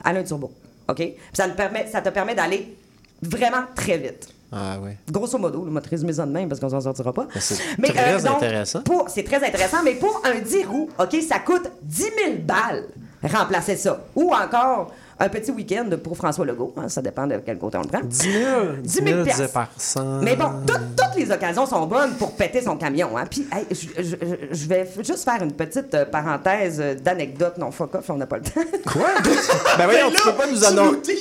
a un turbo, OK? Puis ça, te permet, ça te permet d'aller vraiment très vite. Ah ouais. Grosso modo, le motrice mise ça de même parce qu'on s'en sortira pas. Ben, c'est Mais, très euh, donc, intéressant. pour- C'est très intéressant, mais pour un 10 roues, OK, ça coûte 10 000 balles remplacer ça. Ou encore un petit week-end pour François Legault. hein, ça dépend de quel côté on le prend. 10 000, 10 000 piastres. divisé par 100. Mais bon, tout- toutes les occasions sont bonnes pour péter son camion. Hein. Puis, hey, je, vais juste faire une petite euh, parenthèse euh, d'anecdote. Non, fuck off, on n'a pas le temps. Quoi? ben voyons, tu peux pas nous annoncer.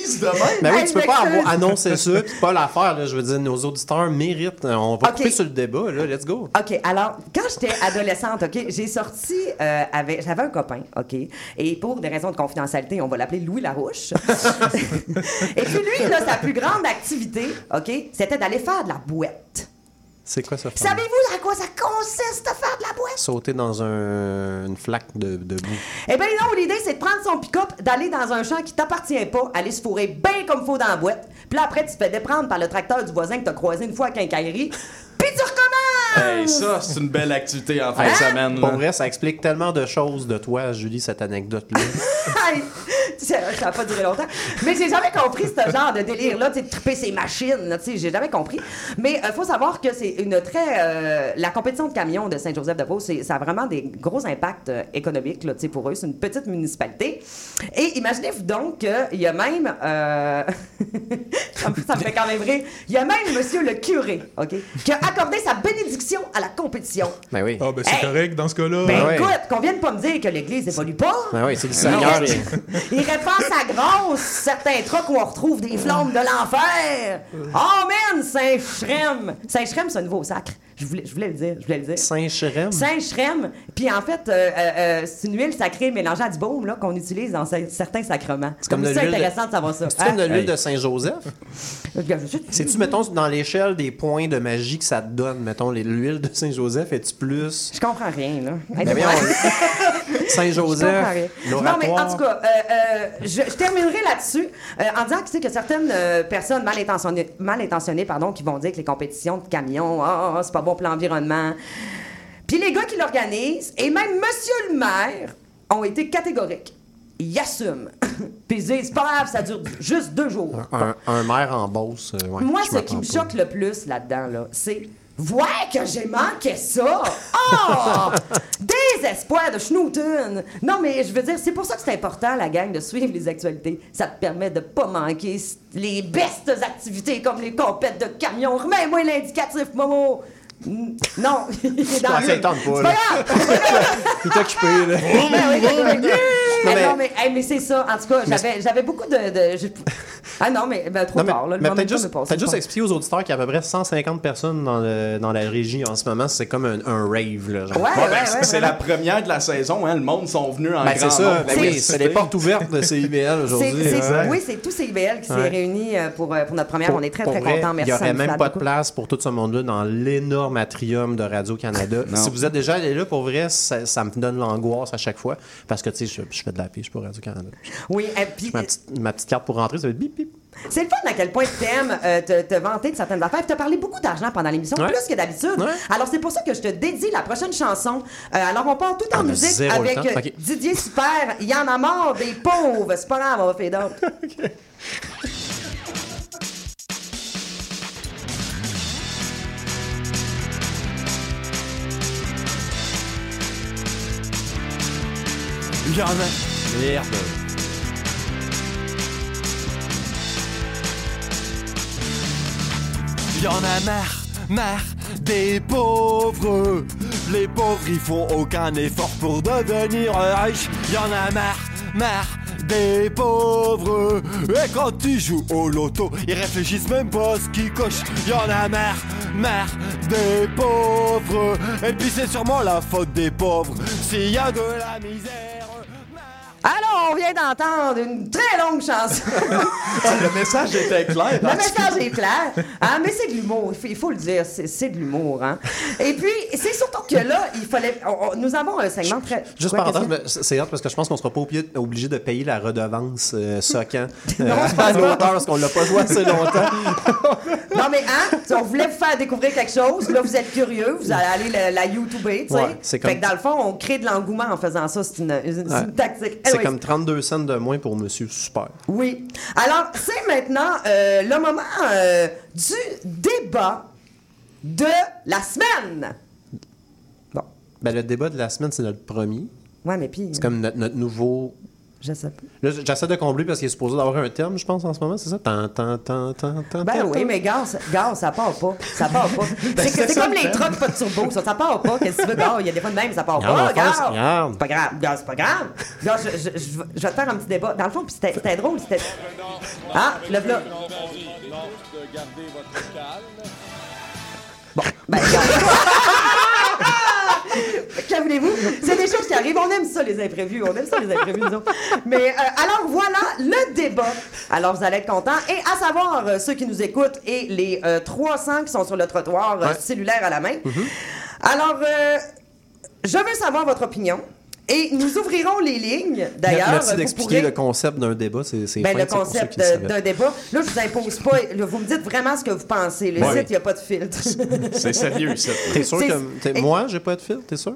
Ben oui, Hey, tu peux pas annoncé ça puis pas la faire. Là. Je veux dire, nos auditeurs méritent. On va Ok. couper sur le débat. Là. Let's go. OK, alors, quand j'étais adolescente, OK, j'ai sorti euh, avec... J'avais un copain, OK, et pour des raisons de confidentialité, on va l'appeler Louis Et puis lui, là, sa plus grande activité, OK, c'était d'aller faire de la boîte. C'est quoi ça? Savez-vous à quoi ça consiste de faire de la boîte? Sauter dans un, une flaque de, de boue. Eh bien non, l'idée, c'est de prendre son pick-up, d'aller dans un champ qui t'appartient pas, aller se fourrer bien comme faut dans la boîte, puis là, après, tu te fais déprendre par le tracteur du voisin que t'as croisé une fois à quincaillerie, puis tu recommences! Hey, ça, c'est une belle activité en fin de semaine. Pour là. vrai, ça explique tellement de choses de toi, Julie, cette anecdote-là. Ça a pas duré longtemps. Mais j'ai jamais compris ce genre de délire-là, de triper ses machines, là, tu sais, j'ai jamais compris. Mais il faut savoir que c'est une très... euh, la compétition de camions de Saint-Joseph-de-Beauce, ça a vraiment des gros impacts euh, économiques, là, tu sais, pour eux. C'est une petite municipalité. Et imaginez-vous donc qu'il y a même... euh, ça, me, ça me fait quand même rire. Il y a même monsieur le curé, OK, qui a accordé sa bénédiction à la compétition. Ben oui. Ah, ben c'est Hey! correct dans ce cas-là. Ben ouais. écoute, qu'on vienne pas me dire que l'Église évolue pas. Ben oui, c'est le Seigneur. Il, répand sa grâce certains trucs où on retrouve des flammes de l'enfer. Amen, Saint-Chrem. Saint-Chrem, c'est un nouveau sacre. Je voulais, je voulais le dire. Je voulais le dire. Saint-Chrem. Saint-Chrem. Puis en fait, euh, euh, euh, c'est une huile sacrée mélangée à du baume là, qu'on utilise dans cer- certains sacrements. C'est comme comme ça de- intéressant de savoir ça. C'est comme de Hein? l'huile de Saint-Joseph. C'est-tu, mettons, dans l'échelle des points de magie que ça te donne, mettons, l'huile de Saint-Joseph, es-tu plus? Je comprends rien, là. Ben Saint-Joseph. Non, mais en tout cas, euh, euh, je, je terminerai là-dessus euh, en disant que, tu sais, que certaines euh, personnes mal intentionnées, mal intentionnées pardon, qui vont dire que les compétitions de camions, ah, ah, c'est pas bon pour l'environnement. Puis les gars qui l'organisent, et même Monsieur le maire, ont été catégoriques. Ils assument. Puis ils disent, c'est pas grave, ça dure juste deux jours. un, un maire en bosse. ouais, Moi, ce qui me choque le plus là-dedans, là, c'est. Ouais, que j'ai manqué ça! Oh! Désespoir de Schnooten! Non, mais je veux dire, c'est pour ça que c'est important, la gang, de suivre les actualités. Ça te permet de pas manquer les bestes activités comme les compètes de camions. Remets-moi l'indicatif, Momo! Non, il est dans le- il pas, C'est là. pas! Il est occupé, là. Ben oui, Eh mais- non, mais, hey, mais c'est ça. En tout cas, j'avais, j'avais beaucoup de. de- je- Ah non, mais ben, trop Non, mais, tard. Là, mais peut-être peut juste, pas. expliquer aux auditeurs qu'il y a à peu près 150 personnes dans, le- dans la régie en ce moment. C'est comme un, un rave. Là, genre. Ouais, Bon, ben, ouais, c'est- c'est la première de la saison, hein. Le monde sont venus en Ben, grand c'est ça. nombre. Ben oui, c'est les portes ouvertes de CIBL aujourd'hui. C'est- c'est- Ouais. Oui, c'est tous ces IBL qui s'est Ouais. réunis euh, pour, euh, pour notre première. Pour- On est très, très contents. Il Merci. n'y aurait même pas de place pour tout ce monde-là dans l'énorme atrium de Radio-Canada. Si vous êtes déjà allé là, pour vrai, ça, ça me donne l'angoisse à chaque fois. Parce que, tu sais, je, je fais de la fiche pour Radio-Canada. Oui, et puis Ma petite, ma petite carte pour rentrer, ça va être bip, bip. c'est le fun à quel point tu aimes te, te vanter de certaines affaires. Tu as parlé beaucoup d'argent pendant l'émission, Ouais. plus que d'habitude. Ouais. Alors, c'est pour ça que je te dédie la prochaine chanson. Euh, alors, on part tout en Ah, musique avec euh. Didier Super. Il y en a marre des pauvres. C'est pas grave, on va faire d'autres. Y'en a. Merde. Y'en a marre, marre des pauvres. Les pauvres, ils font aucun effort pour devenir riches. Y'en a marre, marre des pauvres. Et quand ils jouent au loto, ils réfléchissent même pas à ce qu'ils cochent. Y'en a marre, marre des pauvres. Et puis c'est sûrement la faute des pauvres. S'il y a de la misère. Alors, on vient d'entendre une très longue chanson. Le message était clair. Le message est clair, hein, mais c'est de l'humour, il faut, le dire, c'est de l'humour. Hein. Et puis, c'est surtout que là, il fallait. on- on- nous avons un segment très. Juste que- mais c'est hâte parce que je pense qu'on sera pas obligé, de payer la redevance euh, Socan euh, à l'auteur parce qu'on l'a pas joué assez longtemps. Non, mais hein, on voulait vous faire découvrir quelque chose. Là, vous êtes curieux, vous allez aller la, la YouTuber, tu sais. Ouais, c'est comme- Fait que dans le fond, on crée de l'engouement en faisant ça. C'est une, une- c'est Ouais. une tactique. C'est Anyways. comme 32 cents de moins pour Monsieur Super. Oui. Alors, c'est maintenant euh, le moment euh, du débat de la semaine. Ben, le débat de la semaine, c'est notre premier. Ouais, mais puis. C'est comme notre, notre nouveau. Je sais pas. Là, j'essaie de combler parce qu'il est supposé d'avoir un terme, je pense, en ce moment, c'est ça? Tan, tan, tan, tan, tan, Ben oui, mais gaz, gaz, ça part pas. Ça part pas. Ben, c'est comme le les trucks pas de turbo, ça, ça part pas. Qu'est-ce que tu veux, gars? Il y a des fois de même, ça part pas. regarde. C'est pas grave, gaz, c'est pas grave. Gaz, je, je- je- je vais te faire un petit débat. Dans le fond, puis c'était drôle, c'était. Ah, le v'là. Bon, ben, Que voulez-vous? C'est des choses qui arrivent. On aime ça, les imprévus. On aime ça, les imprévus, autres. Mais euh, alors, voilà le débat. Alors, vous allez être contents. Et à savoir, euh, ceux qui nous écoutent et les euh, 300 qui sont sur le trottoir euh, Ouais. cellulaire à la main. Alors, euh, je veux savoir votre opinion. Et nous ouvrirons les lignes, d'ailleurs. Merci d'expliquer pourrez- le concept d'un débat. C'est c'est Ben, fin, le concept euh, d'un débat. Là, je vous impose pas. là, vous me dites vraiment ce que vous pensez. Le Ouais. site, il n'y a pas de filtre. C'est sérieux, ça. T'es sûr C'est- que. t'es- Et- Moi, j'ai pas de fil, t'es sûr?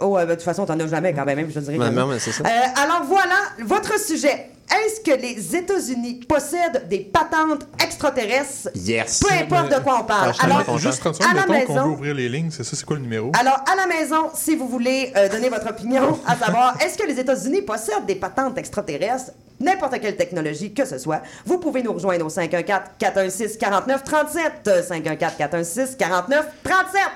Oh, ben, de toute façon, t'en as jamais quand même, je dirais. Ben, que non, mais c'est ça. Euh, alors voilà, votre sujet. Est-ce que les États-Unis possèdent des patentes extraterrestres? Yes. Peu importe de quoi on parle. Ah, Alors. Juste 30 à la qu'on veut maison, ouvrir les lignes, c'est ça, c'est quoi le numéro? alors, à la maison, si vous voulez euh, donner votre opinion, à savoir, est-ce que les États-Unis possèdent des patentes extraterrestres? N'importe quelle technologie que ce soit, vous pouvez nous rejoindre au 514-416-4937. 514-416-4937.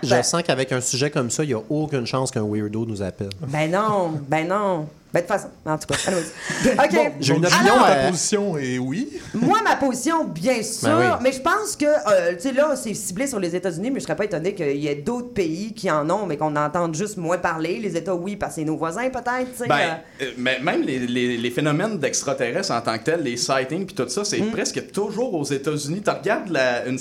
Je sens qu'avec un sujet comme ça, il n'y a aucune chance qu'un weirdo nous appelle. Ben non, ben non. Ben de toute façon, en tout cas, allons-y. OK. J'ai une opinion. ta euh, position est oui. Moi, ma position, bien sûr, Ben oui. mais je pense que, euh, tu sais, là, c'est ciblé sur les États-Unis, mais je serais pas étonné qu'il y ait d'autres pays qui en ont, mais qu'on entende juste moins parler. Les États, oui, parce que c'est nos voisins, peut-être, tu sais. Ben, euh. mais même les, les- les phénomènes d'extraterrestres en tant que tels, les sightings puis tout ça, c'est presque toujours aux États-Unis. Tu regardes la- une,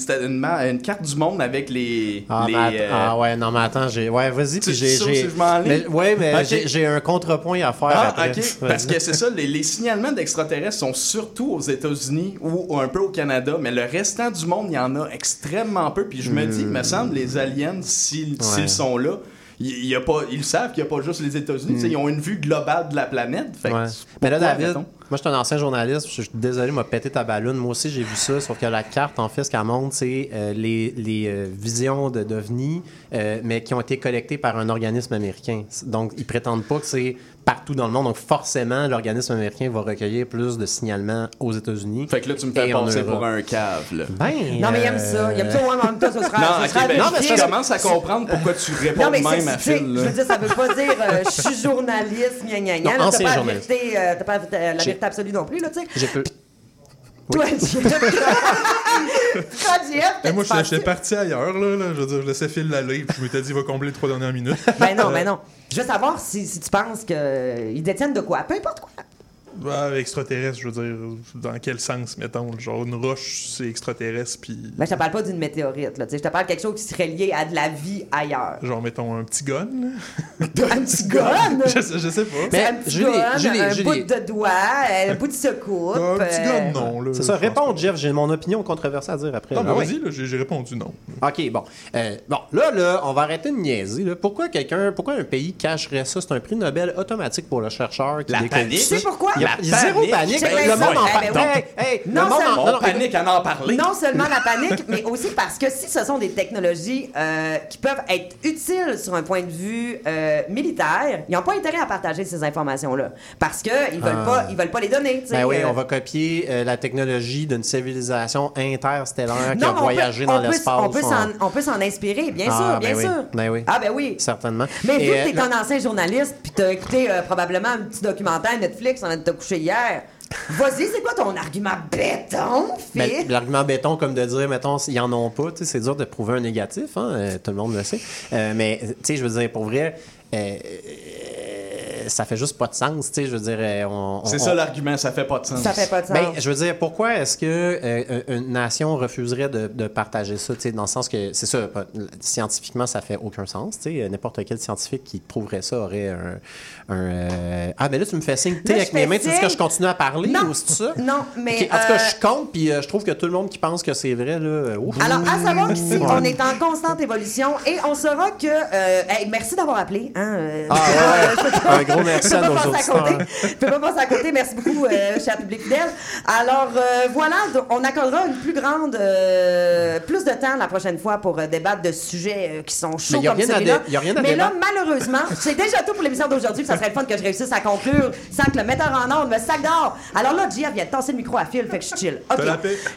carte du monde avec les. Ah, les, euh, ah ouais, non, mais attends, j'ai. Ouais, vas-y, puis j'ai. allais? mais- Ouais, j'ai un contrepoint à faire Ah, après. ok. Parce que c'est ça, les, les signalements d'extraterrestres sont surtout aux États-Unis ou un peu au Canada, mais le restant du monde, il y en a extrêmement peu. Puis je me dis, il me semble, les aliens, s'ils Ouais. sont là, il y a pas, ils savent qu'il n'y a pas juste les États-Unis. sais, Ils ont une vue globale de la planète. Fait que Ouais. Mais là, David, mettons? Moi, je suis un ancien journaliste. Je suis désolé, m'a pété ta ballonne. Moi aussi, j'ai vu ça. Sauf que la carte, en fait, ce qu'elle montre, c'est euh, les, les euh, visions de d'OVNI, euh, mais qui ont été collectées par un organisme américain. Donc, ils prétendent pas que c'est partout dans le monde. Donc, forcément, l'organisme américain va recueillir plus de signalements aux États-Unis. Fait que là, tu me fais Europe. pour un cave, là. Ben, Non, mais il aime ça. Il aime ça, ouais, mais en même temps, ce sera. Non, ce sera ben, vérifié. je commence à comprendre pourquoi tu réponds Non, mais même à Phil. Je veux dire, ça veut pas dire euh, je suis journaliste, gna gna gna. Non, là, T'as ancien pas, euh, t'as pas la vérité absolue non plus, là, tu sais. J'ai peu- Toi, Toi, Jeff, moi, j'étais parti ailleurs, là, là. Je veux dire, je laissais Phil l'aller, puis je m'étais dit, il va combler les trois dernières minutes. Ben non, ben non. Je veux savoir si, si tu penses qu'ils détiennent de quoi. Peu importe quoi. Bah, extraterrestre, je veux dire, dans quel sens, mettons? Genre, une roche, c'est extraterrestre, puis. Ben, je te parle pas d'une météorite, là. tu sais. Je te parle de quelque chose qui serait lié à de la vie ailleurs. Genre, mettons, un petit gun, là. un petit gun? je, sais, je sais pas. C'est un petit Julie, gun, Julie, un Julie. bout de doigt, un bout de secoupe. Un petit euh, gun, non, là. C'est ça, réponds, Jeff. J'ai mon opinion controversée à dire après. Non, là. mais vas-y, j'ai répondu non. OK, bon. Euh, bon, là, là, on va arrêter de niaiser. là. Pourquoi quelqu'un, pourquoi un pays cacherait ça? C'est un prix Nobel automatique pour le chercheur qui La panique. Tu sais pourquoi? Il La zéro panique. panique. Le monde en ben le Non monde seulement- en- panique à en parler. Non seulement la panique, mais aussi parce que si ce sont des technologies euh, qui peuvent être utiles sur un point de vue euh, militaire, ils n'ont pas intérêt à partager ces informations-là. Parce qu'ils ne veulent, Ah. pas- ils veulent pas les donner. tu Ben oui, euh. on va copier euh, la technologie d'une civilisation interstellaire qui a voyagé peut- dans l'espace. On peut en- s'en- on peut s'en inspirer, bien Ah, sûr, ben bien oui. sûr. Ben oui. Ah ben oui. Certainement. Mais vu que euh, t'es un ancien journaliste, puis t'as écouté euh, probablement un petit documentaire Netflix en te couché hier, vas-y, c'est quoi ton argument béton, Ben? L'argument béton, comme de dire, mettons, s'ils en ont pas, tu sais, c'est dur de prouver un négatif, hein, euh, tout le monde le sait. Euh, mais, tu sais, je veux dire, pour vrai, euh, ça fait juste pas de sens, tu sais, je veux dire, euh, on... on- C'est on- ça l'argument, ça fait pas de sens. Ça fait pas de sens. Ben, je veux dire, pourquoi est-ce que euh, une nation refuserait de, de partager ça, tu sais, dans le sens que, c'est ça, scientifiquement, ça fait aucun sens, tu sais, n'importe quel scientifique qui prouverait ça aurait un... un, euh, Ah, ben là, tu me fais signe, tu avec mes mains, tu dis que je continue à parler, Non. ou c'est ça? Non, mais, En tout cas, je compte, puis euh, je trouve que tout le monde qui pense que c'est vrai, là... ouf. Alors, à savoir qu'ici, on est en constante évolution et on saura que. euh, hey, merci d'avoir appelé. Hein, euh, Ah, ouais. Je peux à pas nos passer auditeurs. côté. Je peux pas passer à côté. Merci beaucoup, euh, cher public fidèle. Alors, euh, voilà, on accordera une plus grande. euh, plus de temps la prochaine fois pour euh, débattre de sujets euh, qui sont chauds comme celui-là. dé- y a rien à Mais là, débattre. malheureusement, c'est déjà tout pour l'émission d'aujourd'hui. Ça serait le fun que je réussisse à conclure sans que le metteur en ordre me sac d'or. Alors là, JF vient de tasser le micro à fil, fait que je suis chill. OK.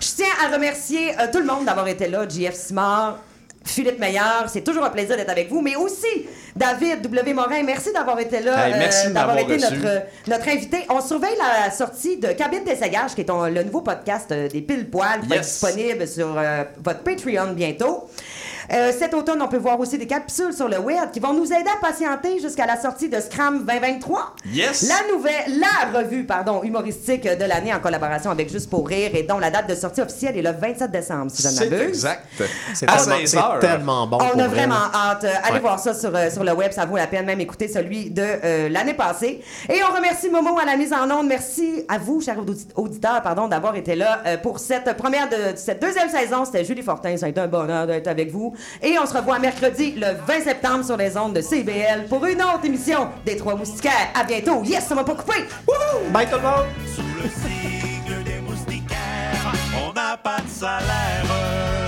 Je tiens à remercier euh, tout le monde d'avoir été là. JF Simard, Philippe Meilleur, c'est toujours un plaisir d'être avec vous, mais aussi David W. Morin, merci d'avoir été là, Hey, merci de d'avoir été reçu. notre, notre invité. On surveille la sortie de Cabine d'essayage, qui est ton- le nouveau podcast euh, des pile poils, qui va être Yes. disponible sur euh, votre Patreon bientôt. Euh, cet automne, on peut voir aussi des capsules sur le web qui vont nous aider à patienter jusqu'à la sortie de Scram 2023. Yes! La nouvelle, la revue, pardon, humoristique de l'année en collaboration avec Juste pour rire et dont la date de sortie officielle est le 27 décembre, si je ne C'est m'abuse. exact. C'est À tellement, 16 c'est heures. tellement bon. On pour a vrai, vraiment hâte. Euh, Allez Ouais. voir ça sur, euh, sur le web, ça vaut la peine même écouter celui de euh, l'année passée. Et on remercie Momo à la mise en onde. Merci à vous, chers audi- auditeurs, pardon, d'avoir été là euh, pour cette première de cette deuxième saison. C'était Julie Fortin, ça a été un bonheur d'être avec vous. Et on se revoit mercredi le 20 septembre sur les ondes de CBL pour une autre émission des Trois Moustiquaires. À bientôt. Yes, ça m'a pas coupé. Wouhou! Bye tout le monde! Sous le signe des moustiquaires, on n'a pas de salaire.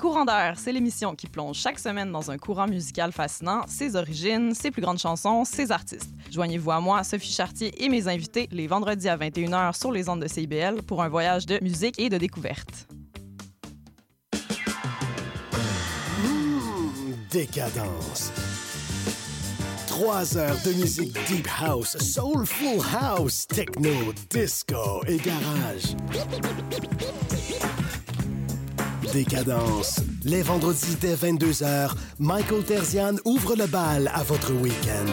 Courant d'air, c'est l'émission qui plonge chaque semaine dans un courant musical fascinant, ses origines, ses plus grandes chansons, ses artistes. Joignez-vous à moi, Sophie Chartier et mes invités les vendredis à 21h sur les ondes de CIBL pour un voyage de musique et de découverte. Décadence. Trois heures de musique deep house, soulful house, techno, disco et garage. Décadence. Les vendredis dès 22h, Michael Terzian ouvre le bal à votre week-end.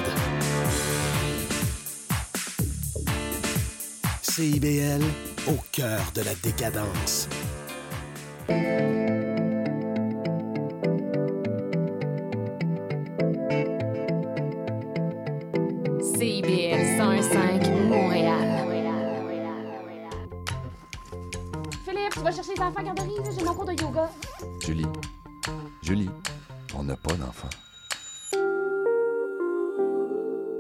CIBL, au cœur de la décadence. Vas chercher les enfants à garderie, j'ai mon cours de yoga. Julie, Julie, on n'a pas d'enfant.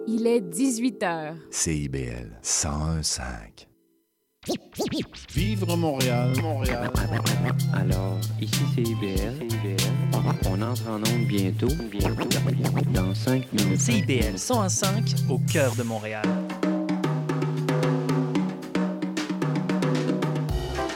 Il est 18 h. CIBL 101.5. Vivre Montréal, Montréal. Alors, ici c'est IBL. On entre en onde bientôt, bientôt, dans 5 minutes. CIBL 105 au cœur de Montréal.